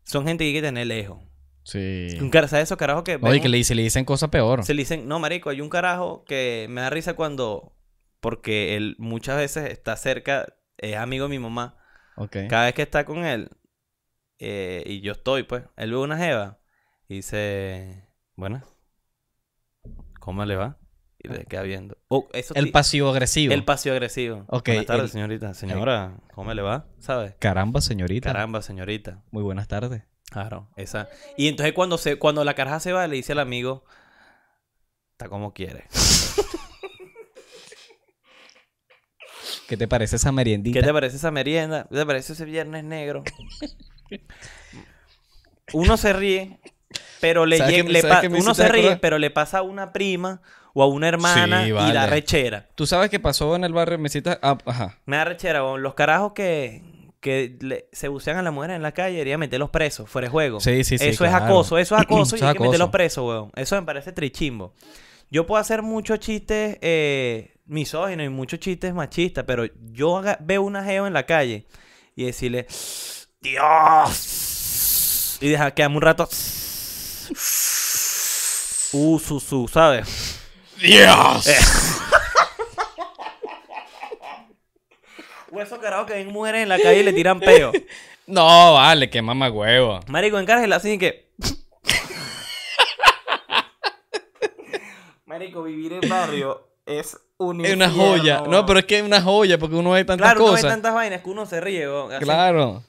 Son gente que hay que tener lejos. Sí. Un cara, ¿sabes esos carajos que Oye, que le, dice- le dicen cosas peor. se le dicen, no, marico, hay un carajo que me da risa cuando, porque él muchas veces está cerca, es amigo de mi mamá. Ok. Cada vez que está con él, eh, y yo estoy, pues, él ve una jeva y dice, bueno, ¿cómo le va? Y le queda viendo. Oh, eso El pasivo agresivo. el pasivo agresivo. Ok, Buenas tardes, el- señorita. Señora, ¿cómo le va? ¿Sabes? Caramba, señorita. Caramba, señorita. Muy buenas tardes. Claro, esa. Y entonces cuando se, cuando la caraja se va, le dice al amigo, está como quiere. ¿Qué te parece esa meriendita? ¿Qué te parece esa merienda? ¿Qué te parece ese viernes negro? Uno se ríe, pero le ¿Sabes llega, le uno se ríe, pero le pasa a una prima o a una hermana Sí, y da rechera. ¿Tú sabes qué pasó en el barrio? Me hiciste... ah, ajá. Me da rechera, weón. Los carajos que, que le- se bucean a las mujeres en la calle deberían meterlos presos, fuera de juego. Sí, sí, sí, Eso es acoso, eso es acoso y hay que meterlos presos, weón. Eso me parece trichimbo. Yo puedo hacer muchos chistes eh, misóginos y muchos chistes machistas, pero yo haga- veo una geo en la calle y decirle, Dios. Y deja quedarme un rato. Uh, su, su, ¿sabes? ¡Dios! O esos carajos que ven mujeres en la calle y le tiran peo. No, vale, qué mamá huevo. Marico, encárgela así que. Marico, vivir en barrio es un Es una joya. No, pero es que es una joya porque uno ve tantas Claro, uno ve cosas. tantas vainas que uno se ríe, así. Claro.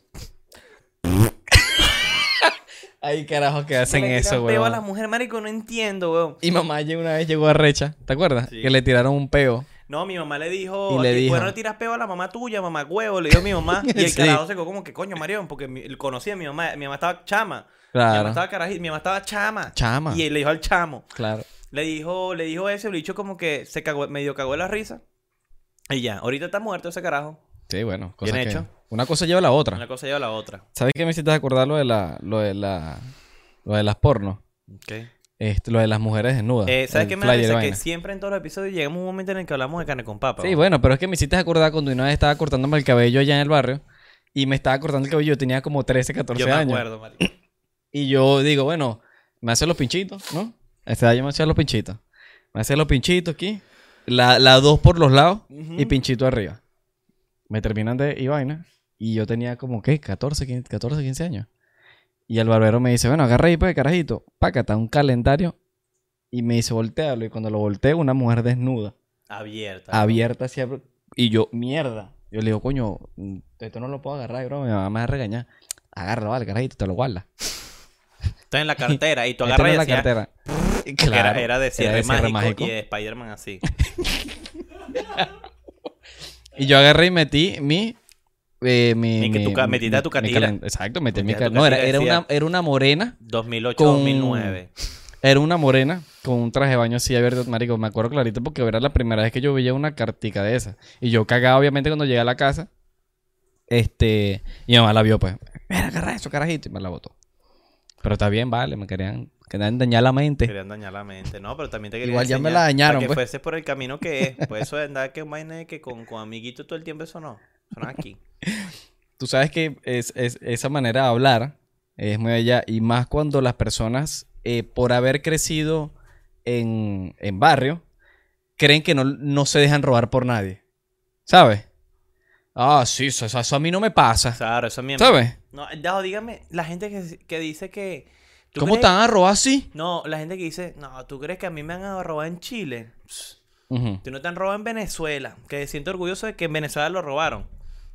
Hay carajos que hacen le eso, tiran peo a weón. la mujer, marico, no entiendo, weón. Y mamá una vez llegó a Recha, ¿te acuerdas? Sí. Que le tiraron un peo. No, mi mamá le dijo, Y le "¿A ti, dijo- ¿por qué no le tiras peo a la mamá tuya, mamá huevo? Le dijo mi mamá. Y el Sí. carajo se quedó como que, coño, Marión, porque mi- conocía a mi mamá. Mi mamá estaba chama. Mi mamá Claro. estaba carajita, mi mamá estaba chama. Chama. Y él le dijo al chamo. Claro. Le dijo, le dijo eso, y le dicho como que se cagó, medio cagó de la risa. Y ya, ahorita está muerto ese carajo. Sí, bueno. Cosa Bien que- hecho. Una cosa lleva a la otra. Una cosa lleva a la otra. ¿Sabes qué me hiciste acordar lo de la... Lo de la... Lo de las pornos? Okay. Este, lo de las mujeres desnudas. Eh, ¿Sabes qué me risa? Que siempre en todos los episodios llegamos a un momento en el que hablamos de carne con papa. Sí, bueno, pero es que me hiciste acordar cuando una vez estaba cortándome el cabello allá en el barrio y me estaba cortando el cabello, yo tenía como 13, 14 Yo me años. acuerdo, marico. Y yo digo, bueno, me hace los pinchitos, ¿no? A esta edad yo me hacía los pinchitos. Me hacía los pinchitos aquí, la, la dos por los lados y pinchito arriba. Me terminan de y vaina. Y yo tenía como, ¿qué? 14, 15, 14, 15 años. Y el barbero me dice, bueno, agarra ahí, pues, carajito. Pácata, un calendario. Y me dice, voltealo. Y cuando lo volteo, una mujer desnuda Abierta. abierta hacia... Y yo, mierda. Yo le digo, coño, mm, esto no lo puedo agarrar, bro. Mi mamá me va a regañar. Agárralo, vale, carajito, te lo guardas. Está en la cartera y tú agarras no y es la cartera. Claro, era, era de cierre, de cierre mágico, y de Spider-Man así. Y yo agarré y metí mi... eh, mi, Y que tu mi- metiste a tu mi calen- Exacto, metí mi Metiste a ca- tu No, era, era, una, era una morena. 2008-2009. Era una morena con un traje de baño así abierto, marico. Me acuerdo clarito porque era la primera vez que yo veía una cartica de esa. Y yo cagaba, obviamente, cuando llegué a la casa. Este... Y mi mamá la vio, pues. Mira, agarra eso, carajito. Y me la botó. Pero está bien, vale. Me querían, querían dañar la mente. Querían dañar la mente. No, pero también te querían Igual ya me la dañaron, Para que pues. fueses por el camino que es. Pues eso de andar que vaina que con, con amiguitos todo el tiempo, eso no. No es aquí. Tú sabes que es, es- esa manera de hablar es muy bella. Y más cuando las personas, eh, por haber crecido en, en barrio, creen que no, no se dejan robar por nadie. ¿Sabes? Ah, sí, eso, eso- a mí no me pasa. Claro, eso es mi ¿Sabes? No, Dajo, dígame, la gente que, que dice que. ¿tú ¿Cómo crees- te van a robar así? No, la gente que dice, no, ¿tú crees que a mí me han a robar en Chile? Pss. Tú no te han robado en Venezuela. Que siento orgulloso de que en Venezuela lo robaron.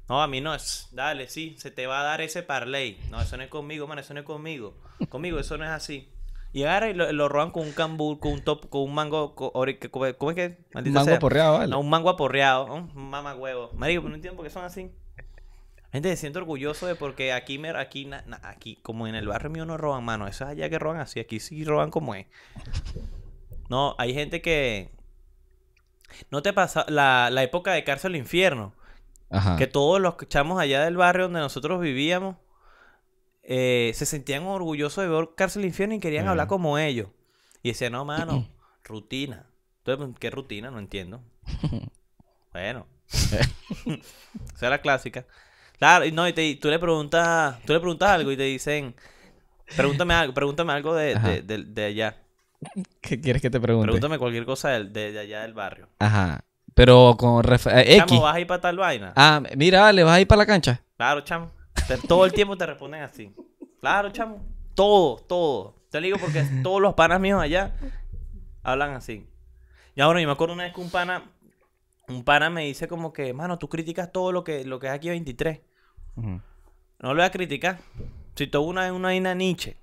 No, a mí no es. Dale, sí, se te va a dar ese parlay. No, eso no es conmigo, man, eso no es conmigo. Conmigo eso no es así. Y agarra y lo, lo roban con un cambur, con un top, con un mango. co- ori- que- ¿Cómo es que? Maldita Mango sea. aporreado, vale. No, un mango aporreado. ¿no? Un mamá huevo. Marico, pero no entiendo por qué son así. Gente, me siento orgulloso de porque aquí, me, aquí, na- na- aquí, como en el barrio mío no roban, mano. Eso es allá que roban así. Aquí sí roban como es. No, hay gente que. ¿No te pasa la, la época de cárcel infierno? Ajá. Que todos los chamos allá del barrio donde nosotros vivíamos eh, se sentían orgullosos de ver cárcel infierno y querían hablar como ellos. Y decían, no, mano, rutina. Entonces, ¿qué rutina? No entiendo. Bueno. Esa es la clásica. Claro, y no, y te- tú le preguntas, tú le preguntas algo y te dicen, pregúntame algo, pregúntame algo de, de, de- de allá. ¿Qué quieres que te pregunte? Pregúntame cualquier cosa de allá del barrio. Ajá. Pero con ref- eh, X. Chamo, ¿vas a ir para tal vaina? Ah, mira, le vas a ir para la cancha. Claro, chamo. Te- todo el tiempo te responden así. Claro, chamo. Todo, todo. Te lo digo porque todos los panas míos allá hablan así. Y ahora yo me acuerdo una vez que un pana, un pana me dice como que, mano, tú criticas todo lo que, lo que es aquí 23. Ujú. No lo voy a criticar. Si todo una una vaina Nietzsche.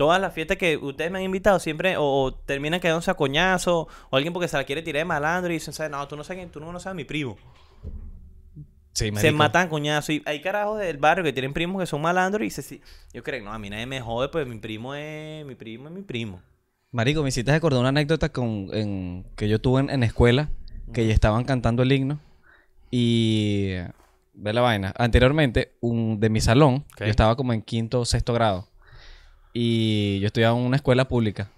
Todas las fiestas que ustedes me han invitado siempre o, o terminan quedándose a coñazo o alguien porque se la quiere tirar de malandro y dicen, "¿Sabes? no, tú no sabes tú no conoces a mi primo. Sí, Se matan coñazo. Y hay carajos del barrio que tienen primos que son malandros y se, si- yo creo, no, a mí nadie me jode, pues mi primo es mi primo es mi primo. Marico, me hiciste recordar una anécdota con, en- que yo tuve en, en escuela, que ya estaban cantando el himno y... Ve la vaina. Anteriormente, un, de mi salón, Ok. yo estaba como en quinto o sexto grado y yo estudiaba en una escuela pública.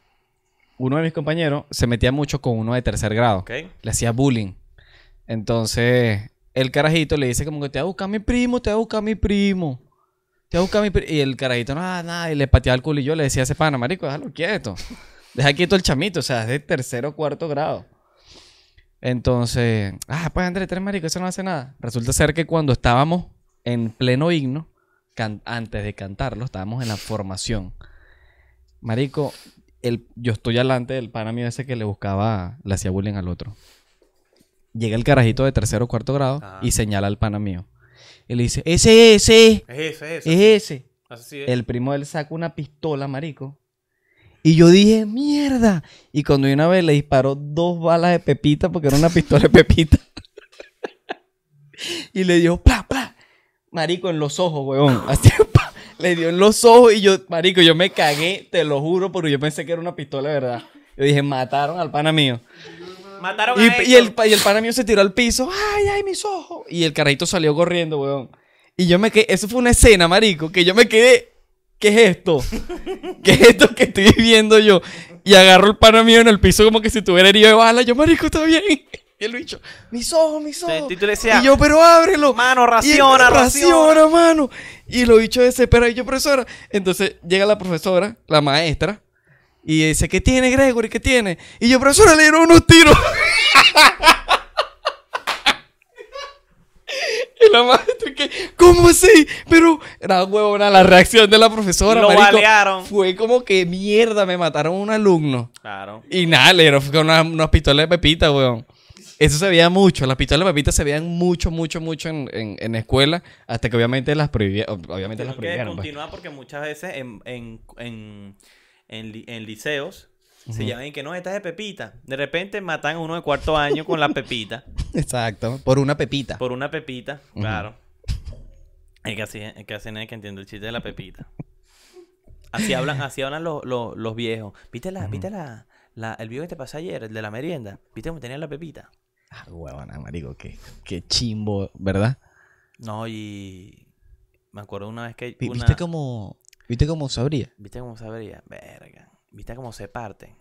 Uno de mis compañeros se metía mucho con uno de tercer grado. Le hacía bullying. Entonces, el carajito le dice como que te va a buscar mi primo, te va a buscar mi primo. Te va a buscar mi primo. Y el carajito, nada, nada, y le pateaba el culo y yo le decía a ese pana, marico, déjalo quieto. Deja quieto el chamito, o sea, es de tercero o cuarto grado. Entonces, ah, pues Andrés, tres marico, eso no hace nada. Resulta ser que cuando estábamos en pleno himno, antes de cantarlo, estábamos en la formación. Marico, el, yo estoy alante del pana mío ese que le buscaba, le hacía bullying al otro. Llega el carajito de tercero o cuarto grado Ajá. y señala al pana mío. Y le dice, ese, ese, Es eso, es ese. Así es. El primo de él saca una pistola, marico. Y yo dije, mierda. Y cuando una vez le disparó dos balas de pepita, porque era una pistola de pepita. y le dio, pla, pla. Marico, en los ojos, weón. Así, pa, le dio en los ojos y yo, marico, yo me cagué, te lo juro, porque yo pensé que era una pistola de verdad. Yo dije, mataron al pana mío. Mataron Y, a y el, y el pana mío se tiró al piso. ¡Ay, ay, mis ojos! Y el carajito salió corriendo, weón. Y yo me quedé. Eso fue una escena, marico, que yo me quedé. ¿Qué es esto? ¿Qué es esto que estoy viendo yo? Y agarro el pana mío en el piso como que si tuviera herido de bala. Yo, marico, está bien. Y el bicho, mis ojos, mis ojos. Y tú le decías, y yo, pero ábrelo. Mano, Y él, raciona, raciona, mano. Y lo bicho desespera. Y yo, profesora. Entonces llega la profesora, la maestra. Y dice, ¿qué tiene Gregory? ¿Qué tiene? Y yo, profesora, le dieron unos tiros. y la maestra, que, ¿cómo así? Pero era huevona la reacción de la profesora, Lo marico. balearon. Fue como que mierda, me mataron a un alumno. Claro. Y nada, le dieron con una- unas pistolas de pepita, weón. Eso se veía mucho. Las pistolas de pepita se veían mucho, mucho, mucho en, en, en escuela. Hasta que obviamente las prohibieron. Obviamente las Tengo que prohibieron. pues. continuar porque muchas veces en, en, en, en, li- en liceos se llaman y que no, esta es de pepita. De repente matan a uno de cuarto año con la pepita. Exacto. Por una pepita. Por una pepita, claro. Es que así es que así no es que entiendo el chiste de la pepita. Así hablan, así hablan los, los, los viejos. ¿Viste la, viste la, la, el video que te pasé ayer, el de la merienda? ¿Viste cómo tenía la pepita? Ah, huevona, marico. Qué, qué chimbo, ¿verdad? No, y me acuerdo una vez que una... ¿Viste cómo, ¿Viste cómo sabría? ¿Viste cómo se vería? Verga. ¿Viste cómo se parten?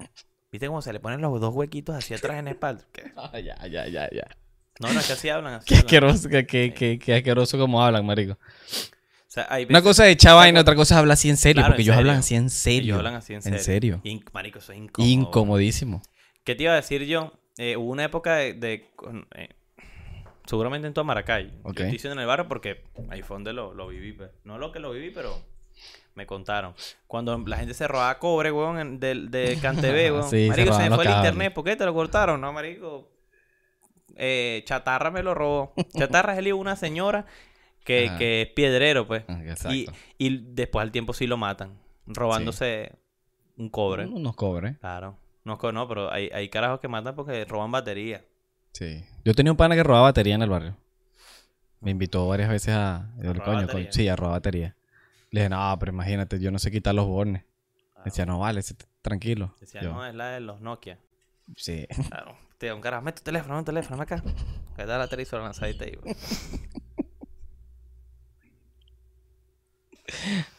¿Viste cómo se le ponen los dos huequitos hacia atrás en la espalda? Ah, ya, ya, ya, ya. No, no, es que así hablan. Así Qué hablan. asqueroso, qué, qué, qué, qué asqueroso como hablan, marico. O sea, hay Una cosa es echar vaina, otra cosa es hablar así en serio. Claro, porque en ellos serio. hablan así en serio. Ellos hablan así en serio. En serio. Marico, eso es incómodo. Incomodísimo. ¿Qué te iba a decir yo? Eh, hubo una época de... de- eh, seguramente en todo Maracay. Ok. Yo estoy diciendo en el barrio porque ahí fue donde lo, lo viví. pues. No lo que lo viví, pero me contaron. Cuando la gente se robaba cobre, weón, del de Cantebé, weón. Sí, marico, se, me fue el internet. ¿Por qué te lo cortaron? No, marico. Eh, Chatarra me lo robó. Chatarra es el hijo de una señora que, que es piedrero, pues. Ah, Y, Exacto. y después al tiempo sí lo matan. Robándose un cobre. Unos cobres. Claro. No, no, pero hay, hay carajos que matan porque roban batería. Sí. Yo tenía un pana que robaba batería en el barrio. Me invitó varias veces a. robar coño, batería? coño, sí, a robar batería. Le dije, no, pero imagínate, yo no sé quitar los bornes. Claro. Decía, no, vale, tranquilo. Decía, Yo, no, es la de los Nokia. Sí. Claro. Te da un carajo, mete tu teléfono, mete tu teléfono, acá. Que está la televisora lanzadita ahí.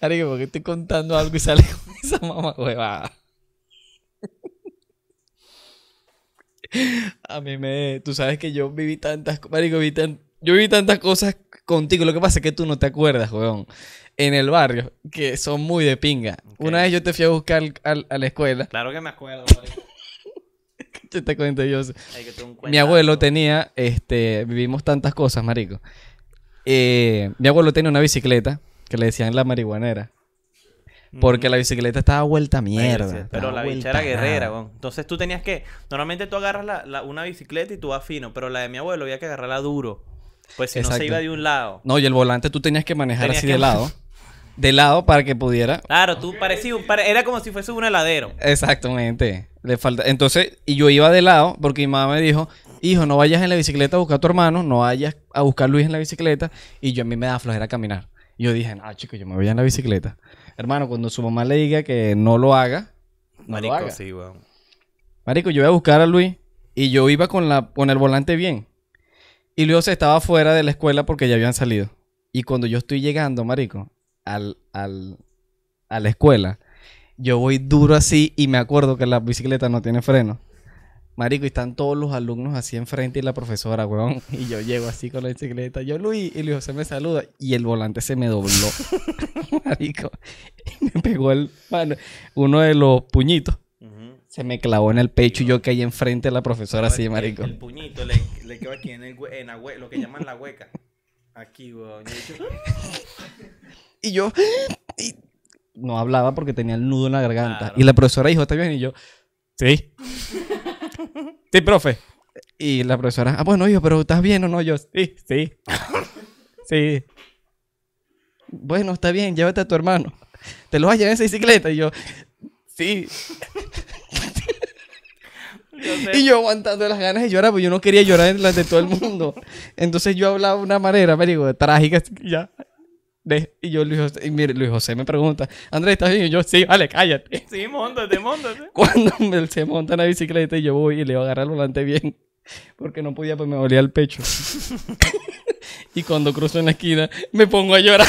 Marico, porque estoy contando algo y sale con esa mamá huevada. A mí me... Tú sabes que yo viví tantas... co- Marico, viví tan- yo viví tantas cosas contigo. Lo que pasa es que tú no te acuerdas, weón. En el barrio, que son muy de pinga. Una vez yo te fui a buscar al- a la escuela. Claro que me acuerdo, marico. Yo te cuento yo. que un Mi abuelo tenía, este, vivimos tantas cosas, marico. Eh, mi abuelo tenía una bicicleta que le decían la marihuanera. Porque la bicicleta estaba vuelta a mierda. sí, Pero la bicha era guerrera, weón. Entonces tú tenías que. Normalmente tú agarras la, la- una bicicleta y tú vas fino, pero la de mi abuelo había que agarrarla duro. Pues si no se iba de un lado. No, y el volante tú tenías que manejar Tenías así que- de lado. de lado para que pudiera. Claro, tú parecías pare- Era como si fuese un heladero. Exactamente. Le falta. Entonces, y yo iba de lado porque mi mamá me dijo, hijo, no vayas en la bicicleta a buscar a tu hermano, no vayas a buscar a Luis en la bicicleta. Y yo a mí me da flojera caminar. Y yo dije, no, chico, yo me voy en la bicicleta. Hermano, cuando su mamá le diga que no lo haga, no Marico, lo haga. sí, weón. Marico, yo iba a buscar a Luis y yo iba con, la, con el volante bien. Y luego se estaba fuera de la escuela porque ya habían salido. Y cuando yo estoy llegando, Marico, al, al, a la escuela, yo voy duro así y me acuerdo que la bicicleta no tiene freno. Marico, y están todos los alumnos así enfrente y la profesora, weón. Y yo llego así con la bicicleta. Yo, Luis, y Luis José me saluda. Y el volante se me dobló. Marico. Y me pegó el, mano, uno de los puñitos se me clavó en el pecho y yo caí enfrente de la profesora así, marico. El, puñito le, le quedó aquí en, el, en la hue- lo que llaman la hueca. Aquí, weón. Y yo y no hablaba porque tenía el nudo en la garganta. Claro. Y la profesora dijo, ¿está bien? Y yo, sí. Sí, profe. Y la profesora, ah, bueno, hijo, pero ¿estás bien o no? Yo, sí, sí. sí. Bueno, está bien, llévate a tu hermano. ¿Te lo vas a llevar en esa bicicleta? Y yo, sí. yo Y yo aguantando las ganas de llorar, porque yo no quería llorar delante de todo el mundo. Entonces yo hablaba de una manera, me digo, trágica, ya. De- y yo, Luis José, y mire, Luis José me pregunta, Andrés, ¿estás bien? Y yo, sí, vale, cállate. Sí, montate, montate. Cuando me- se monta en la bicicleta y yo voy y le voy a agarrar el volante bien, porque no podía, pues me dolía el pecho. y cuando cruzo en la esquina, me pongo a llorar.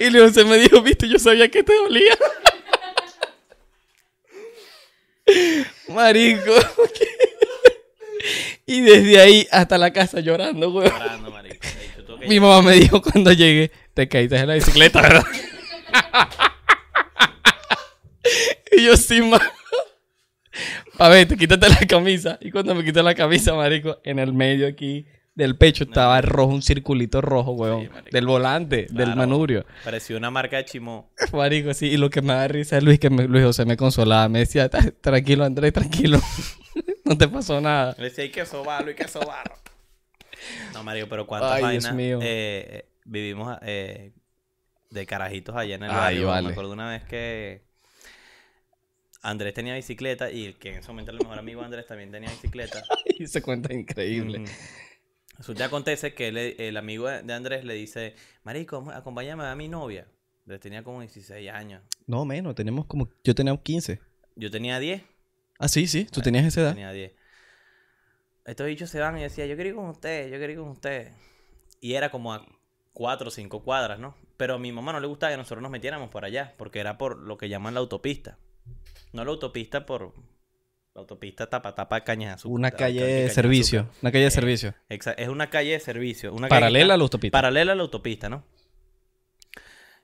y Luis José me dijo, viste, yo sabía que te dolía. Marico. Y desde ahí hasta la casa llorando, weón. Llorando, marico. Mi mamá me dijo cuando llegué, te caíste de la bicicleta, ¿verdad? y yo sí, ma. A ver, te quítate la camisa. Y cuando me quité la camisa, marico, en el medio aquí del pecho estaba rojo, un circulito rojo, weón. Sí, del volante, del manubrio. Pareció una marca de chimó. Marico, sí. Y lo que me da risa es Luis, que me- Luis José me consolaba. Me decía, "Ta- tranquilo, Andrés, tranquilo. no te pasó nada. Le decía, hay que sobarlo, hay que sobarlo. No, marico, pero cuántas Ay, vainas mío. eh, vivimos eh, de carajitos allá en el Ay, barrio. vale. Me acuerdo una vez que Andrés tenía bicicleta y el que en ese momento era el mejor amigo de Andrés también tenía bicicleta. Y se cuenta increíble. Ujú. Resulta acontece que él- el amigo de Andrés le dice, Marico, acompáñame a mi novia. Él tenía como 16 años. No, menos. Tenemos como... Yo tenía 15. Yo tenía 10. Ah, sí, sí. Tú tenías esa edad. Tenía 10. Estos bichos se van y decía, yo quiero ir con ustedes, yo quiero ir con ustedes. Y era como a 4 o 5 cuadras, ¿no? Pero a mi mamá no le gustaba que nosotros nos metiéramos por allá, porque era por lo que llaman la autopista. No la autopista por... La autopista tapa tapa cañas de azúcar. Una ca- calle ca- de servicio. azúcar. Una calle de Eh, servicio. Exa- es una calle de servicio. Una Paralela a la autopista. Paralela a la autopista, ¿no?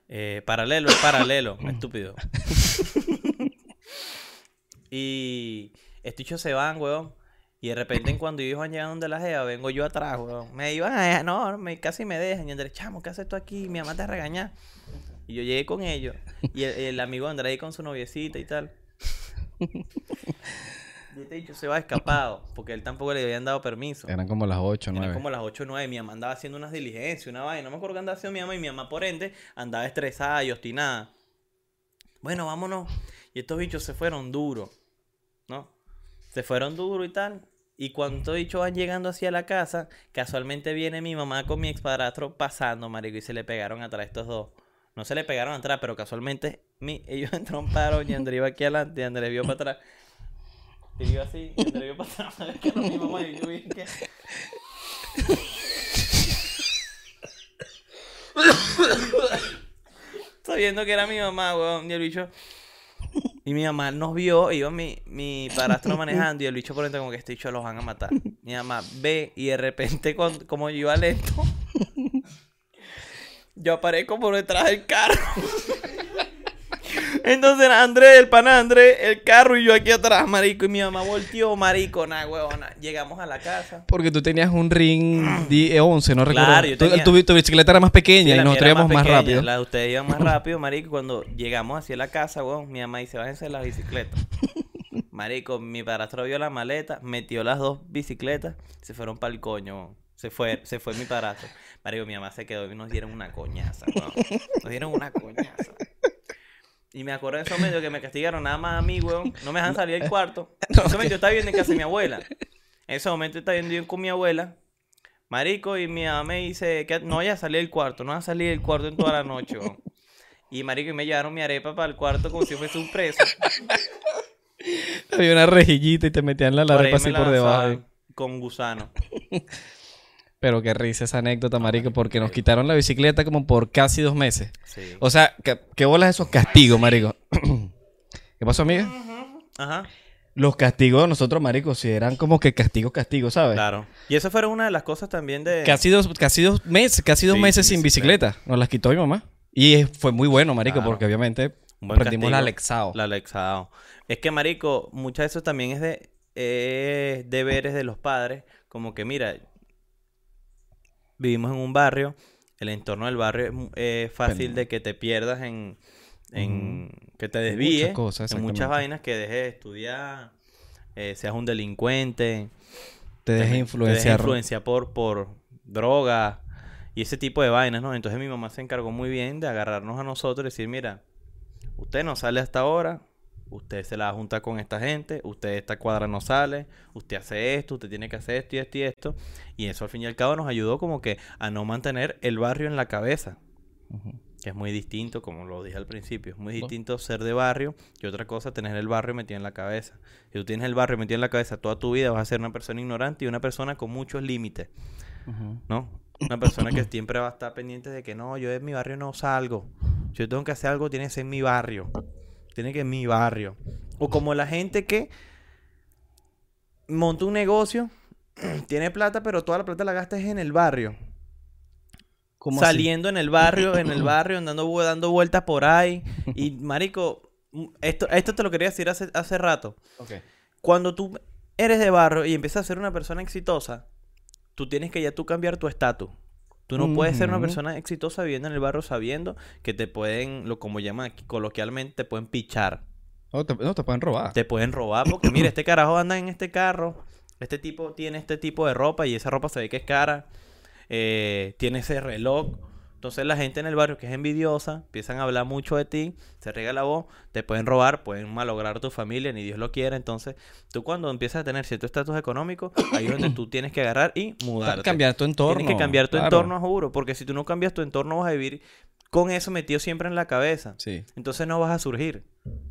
Eh, paralelo es paralelo, estúpido. y estos bichos se van, weón. Y de repente, cuando ellos van llegando donde la jeva, vengo yo atrás, weón. Me iban a dejar, no, me, casi me dejan. Y Andrés, chamo, ¿qué haces tú aquí? Mi mamá te regaña. Y yo llegué con ellos. Y el, el amigo Andrés ahí con su noviecita y tal. Y este dicho se va escapado, porque él tampoco le habían dado permiso. Eran como las 8 o Eran 9. como las 8 o 9. Mi mamá andaba haciendo unas diligencias, una vaina. No me acuerdo qué andaba haciendo mi mamá. Y mi mamá, por ende, andaba estresada y obstinada. Bueno, vámonos. Y estos bichos se fueron duros. ¿No? Se fueron duros y tal. Y cuando estos bichos van llegando hacia la casa, casualmente viene mi mamá con mi expadrastro pasando, marico. Y se le pegaron atrás estos dos. No se le pegaron atrás, pero casualmente mi, ellos entromparon y Andrés iba aquí adelante y Andrés vio para atrás. Y yo así, y Andrés vio para atrás. ¿sabes qué era mi mamá? Y yo vi que... Sabiendo que era mi mamá, weón. Y el bicho. Y mi mamá nos vio, iba mi, mi padrastro manejando y el bicho por dentro como que este bicho los van a matar. Mi mamá ve y de repente con- como yo iba lento, yo aparezco por detrás del carro. Entonces Andrés, el pana Andrés, el carro y yo aquí atrás, marico. Y mi mamá volteó, marico, nada, huevona. Llegamos a la casa. Porque tú tenías un ring 10, 11, no recuerdo. Claro, yo Tu- tenía- tu, tu bicicleta era más pequeña Sí, y nosotros íbamos más, pequeña, rápido. La de ustedes iban más rápido, marico. Cuando llegamos hacia la casa, weón, mi mamá dice, bájense las bicicletas. Marico, mi padrastro vio la maleta, metió las dos bicicletas, se fueron para el coño, weón. Se fue, se fue mi padrastro. Marico, mi mamá se quedó y nos dieron una coñaza, weón. Nos dieron una coñaza. Y me acuerdo en ese momento que me castigaron nada más a mí, weón. No me dejan salir del cuarto. En ese momento yo estaba viviendo en casa de mi abuela. En ese momento estaba viviendo yo con mi abuela. Marico, y mi mamá me dice que no vaya a salir del cuarto. No vaya a salir del cuarto en toda la noche, weón. Y marico, y me llevaron mi arepa para el cuarto como si fuese un preso. Había una rejillita y te metían la Por ahí arepa así por debajo. Con gusano. Pero qué risa esa anécdota, marico, porque nos quitaron la bicicleta como por casi dos meses. Sí. O sea, ¿qué, qué bolas esos castigos, marico? ¿Qué pasó, amiga? Ajá. Los castigos de nosotros, marico, si eran como que castigo, castigo, ¿sabes? Claro. Y eso fue una de las cosas también de... Casi dos, casi dos meses, casi dos Sí, meses sin bicicleta. Nos las quitó mi mamá. Y fue muy bueno, marico, Claro. porque obviamente aprendimos la. Alexao. La Alexao. Es que, marico, muchas de eso también es de eh, deberes de los padres. Como que, mira, vivimos en un barrio, el entorno del barrio es es fácil Bueno. de que te pierdas en, en que te Muchas desvíes cosas, en muchas vainas, que dejes de estudiar, eh, seas un delincuente, Te dejes te dejes influenciar. influenciar por, por drogas y ese tipo de vainas, ¿no? Entonces mi mamá se encargó muy bien de agarrarnos a nosotros y decir, mira, usted no sale hasta ahora, usted se la junta con esta gente, usted de esta cuadra no sale, usted hace esto, usted tiene que hacer esto y esto y esto. Y eso al fin y al cabo nos ayudó como que a no mantener el barrio en la cabeza. Que es muy distinto, como lo dije al principio, es muy distinto ser de barrio y otra cosa tener el barrio metido en la cabeza. Si tú tienes el barrio metido en la cabeza toda tu vida, vas a ser una persona ignorante y una persona con muchos límites. ¿no? Una persona que siempre va a estar pendiente de que no, yo de mi barrio no salgo. Si yo tengo que hacer algo, tiene que ser en mi barrio. Tiene que mi barrio. O como la gente que monta un negocio, tiene plata, pero toda la plata la gasta es en el barrio. ¿Cómo así? Saliendo en el barrio, en el barrio, andando, dando vueltas por ahí. Y, marico, esto, esto te lo quería decir hace, hace rato. Cuando tú eres de barrio y empiezas a ser una persona exitosa, tú tienes que ya tú cambiar tu estatus. Tú no puedes ser una persona exitosa viviendo en el barrio sabiendo que te pueden, lo como llaman aquí coloquialmente, te pueden pichar. No, te, no, te pueden robar. Te pueden robar porque, mira, este carajo anda en este carro, este tipo tiene este tipo de ropa y esa ropa se ve que es cara, eh, tiene ese reloj. Entonces la gente en el barrio que es envidiosa, empiezan a hablar mucho de ti, se riega la voz, te pueden robar, pueden malograr tu familia, ni Dios lo quiera. Entonces, tú cuando empiezas a tener cierto estatus económico, ahí es donde tú tienes que agarrar y mudarte. Cambiar tu entorno. Tienes que cambiar tu claro. entorno, juro, porque si tú no cambias tu entorno vas a vivir con eso metido siempre en la cabeza. Sí. Entonces no vas a surgir.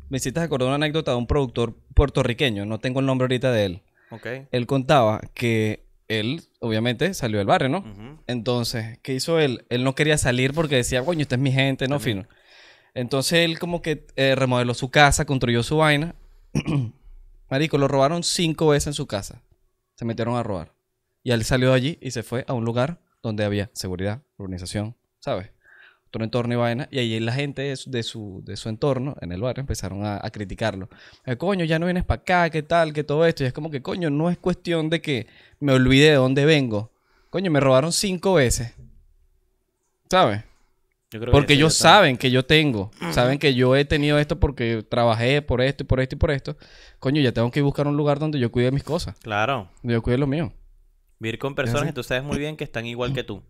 Me hiciste acordar una anécdota de un productor puertorriqueño. No tengo el nombre ahorita de él. ¿Ok? Él contaba que él, obviamente, salió del barrio, ¿no? Entonces, ¿qué hizo él? Él no quería salir porque decía, coño, esta es mi gente, no También. fino. Entonces él como que eh, remodeló su casa, construyó su vaina. Marico, lo robaron cinco veces en su casa. Se metieron a robar. Y él salió de allí y se fue a un lugar donde había seguridad, organización, ¿sabes? Otro entorno y vaina. Y allí la gente de su, de su, de su entorno, en el barrio, empezaron a, a criticarlo. Eh, coño, ya no vienes para acá, ¿qué tal? ¿Qué todo esto? Y es como que, coño, no es cuestión de que me olvide de dónde vengo. Coño, me robaron cinco veces. ¿Sabes? Yo creo que Porque ellos saben que yo tengo. Saben que yo he tenido esto porque trabajé por esto y por esto y por esto. Coño, ya tengo que buscar un lugar donde yo cuide mis cosas. Claro. Donde yo cuide lo mío. Vivir con personas que tú sabes muy bien que están igual que tú.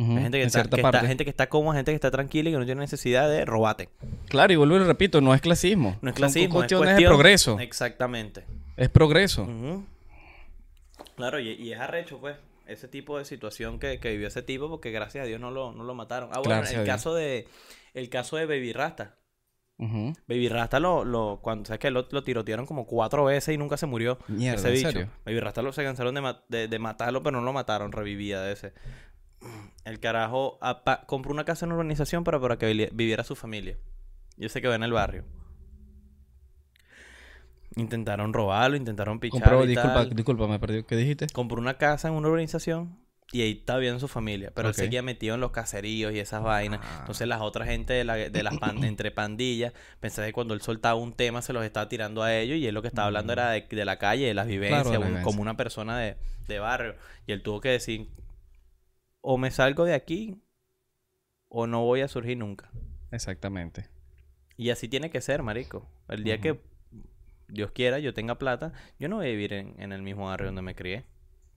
Ujú, Hay gente que, en está, cierta que está- gente que está cómoda, gente que está tranquila y que no tiene necesidad de robarte. Claro, y vuelvo y repito, no es clasismo. No es Son clasismo, es cuestiones cuestión... de progreso. Exactamente. Es progreso. Claro, y, y es arrecho, pues, ese tipo de situación que, que vivió ese tipo, porque gracias a Dios no lo, no lo mataron. Ah, bueno, Gracias el caso de el caso de Baby Rasta. Baby Rasta lo, lo cuando sabes que lo, lo tirotearon como cuatro veces y nunca se murió Mierda, ese ¿en bicho. serio? Baby Rasta lo se cansaron de, ma- de, de matarlo, pero no lo mataron, revivía de ese. El carajo compró una casa en una urbanización para, para que vi- viviera su familia. Yo sé que va en el barrio. Intentaron robarlo, intentaron pichar Compró, y disculpa, tal. disculpa, me perdí. ¿Qué dijiste? Compró una casa en una urbanización y ahí estaba viendo su familia. Pero él seguía metido en los caseríos y esas vainas. Ah. Entonces las otras gente de, la, de las pan- entre pandillas pensaba que cuando él soltaba un tema se los estaba tirando a ellos y él lo que estaba hablando era de, de la calle, de las vivencias, Mm. la vivencia. como una persona de, de barrio. Y él tuvo que decir, o me salgo de aquí o no voy a surgir nunca. Exactamente. Y así tiene que ser, marico. El día que Dios quiera, yo tenga plata, yo no voy a vivir en, en el mismo barrio donde me crié.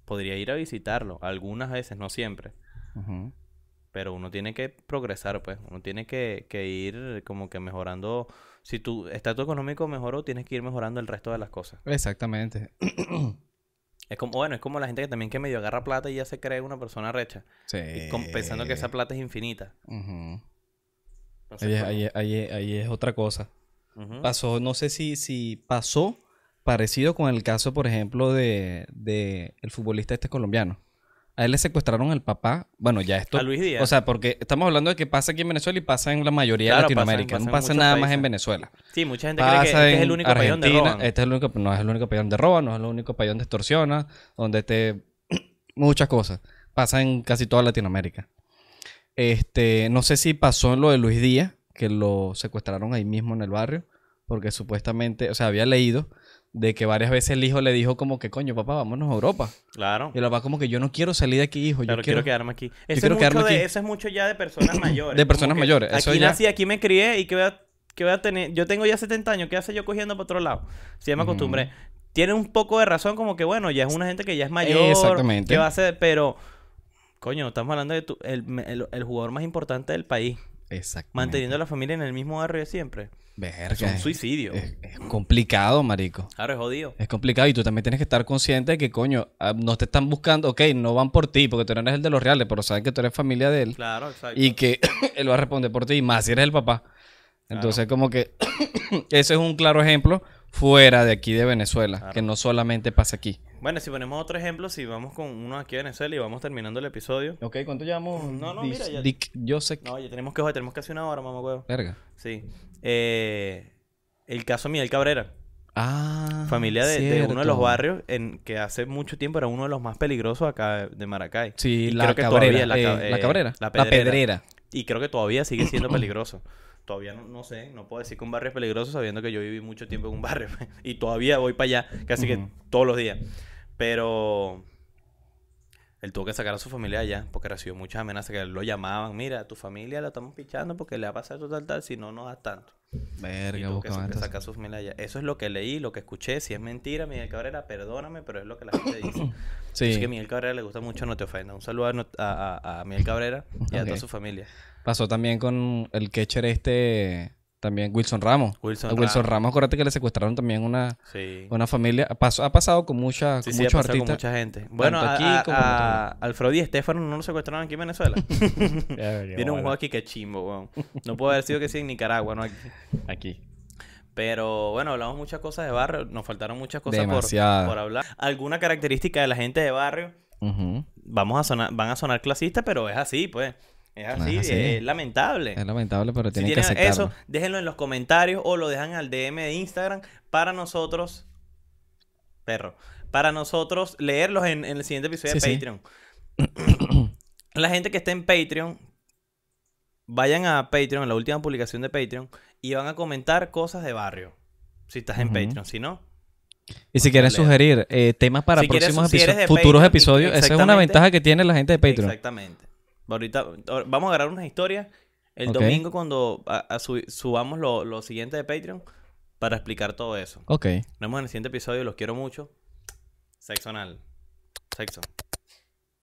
podría ir a visitarlo algunas veces, no siempre. Pero uno tiene que progresar, pues. Uno tiene que, que ir como que mejorando. Si tu estatus económico mejoró, tienes que ir mejorando el resto de las cosas. Exactamente. Es como, bueno, es como la gente que también que medio agarra plata y ya se cree una persona recha. Sí. Y pensando que esa plata es infinita. Entonces, Ahí, es- ahí es- ahí es- ahí es otra cosa. Pasó, no sé si, si pasó parecido con el caso, por ejemplo, de, de el futbolista este colombiano. A él le secuestraron al papá. Bueno, ya esto. A Luis Díaz. O sea, porque estamos hablando de que pasa aquí en Venezuela y pasa en la mayoría Claro, de Latinoamérica. no pasa nada más en Venezuela. Sí, mucha gente cree que este es el único país donde Argentina. roban. Este es el único, no es el único país donde roban, no es el único país donde extorsiona, donde te... Muchas cosas. Pasa en casi toda Latinoamérica. Este, no sé si pasó en lo de Luis Díaz, que lo secuestraron ahí mismo en el barrio, porque supuestamente, o sea, había leído de que varias veces el hijo le dijo como que, coño, papá, vámonos a Europa. Claro. Y el papá como que yo no quiero salir de aquí, hijo, yo Claro, quiero... quiero quedarme aquí. Eso, quiero es quedarme mucho de- aquí. eso es mucho ya de personas mayores. De personas mayores, eso Aquí ya- nací, aquí me crié y que voy a, que voy a tener... Yo tengo ya 70 años, ¿qué hace yo cogiendo para otro lado? Si ya me acostumbré. Tiene un poco de razón como que, bueno, ya es una gente que ya es mayor. Exactamente. Que va a ser... Pero, coño, estamos hablando de tu- el, el- el jugador más importante del país. Exactamente. Manteniendo a la familia en el mismo barrio de siempre. Verga, Es un suicidio. es- es complicado, marico. Claro, es jodido. Es complicado y tú también tienes que estar consciente de que, coño, ah, no te están buscando, ok, no van por ti porque tú no eres el de los reales, pero saben que tú eres familia de él Claro, exacto. y que él va a responder por ti, y más si eres el papá. Entonces, como que ese es un claro ejemplo fuera de aquí de Venezuela, Claro. que no solamente pasa aquí. Bueno, si ponemos otro ejemplo, si vamos con uno aquí de Venezuela y vamos terminando el episodio. Ok, ¿cuánto llevamos? No, no, Dis- mira, ya- Dick Joseph. No, ya tenemos que tenemos casi una hora, mamá huevo. Verga. Sí. Eh, el caso Miguel Cabrera, Ah, familia de, de uno de los barrios en que hace mucho tiempo era uno de los más peligrosos acá de Maracay. Sí, Y la creo que cabrera. todavía la eh, ca- la eh, cabrera. la La pedrera. pedrera. Y creo que todavía sigue siendo peligroso. Todavía no, no sé, no puedo decir que un barrio es peligroso sabiendo que yo viví mucho tiempo en un barrio. y todavía voy para allá casi que todos los días. Pero él tuvo que sacar a su familia allá porque recibió muchas amenazas que lo llamaban. Mira, tu familia la estamos pichando porque le va a pasar tal, tal, si no, no das tanto. Y Verga, tuvo que, sacar a su familia allá. Eso es lo que leí, lo que escuché. Si es mentira, Miguel Cabrera, perdóname, pero es lo que la gente dice. Sí. Es que a Miguel Cabrera le gusta mucho No Te Ofenda. Un saludo a, a, Miguel Cabrera y a toda su familia. Pasó también con el catcher este, también Wilson Ramos. Wilson Ramos. Acuérdate que le secuestraron también una, Sí. una familia. Pasó- ha pasado con, mucha, Sí, con sí, ha muchos pasado con artistas. mucha gente. Bueno, a, aquí a- como a Alfredo y Estefano no lo secuestraron aquí en Venezuela. Tiene un juego aquí que chimbo, weón. No puede haber sido que sí en Nicaragua, ¿no? Aquí. Aquí. Pero bueno, hablamos muchas cosas de barrio. Nos faltaron muchas cosas por, por hablar. Alguna característica de la gente de barrio. Vamos a sonar, van a sonar clasistas, pero es así, pues. Es así, así. es lamentable. Es lamentable, pero Si tienen que tienen aceptarlo. eso, déjenlo en los comentarios o lo dejan al DM de Instagram para nosotros, perro, para nosotros leerlos en, en el siguiente episodio Sí, de sí. Patreon. La gente que esté en Patreon, vayan a Patreon, en la última publicación de Patreon, y van a comentar cosas de barrio. Si estás en. Patreon, si no, Y si quieren sugerir eh, temas para Si próximos episodios, futuros Patreon, episodios, esa es una ventaja que tiene la gente de Patreon. Exactamente. Ahorita vamos a agarrar unas historias el domingo cuando a- a su- subamos lo, lo siguiente de Patreon para explicar todo eso. Ok. Nos vemos en el siguiente episodio. Los quiero mucho. Sexo anal. Sexo.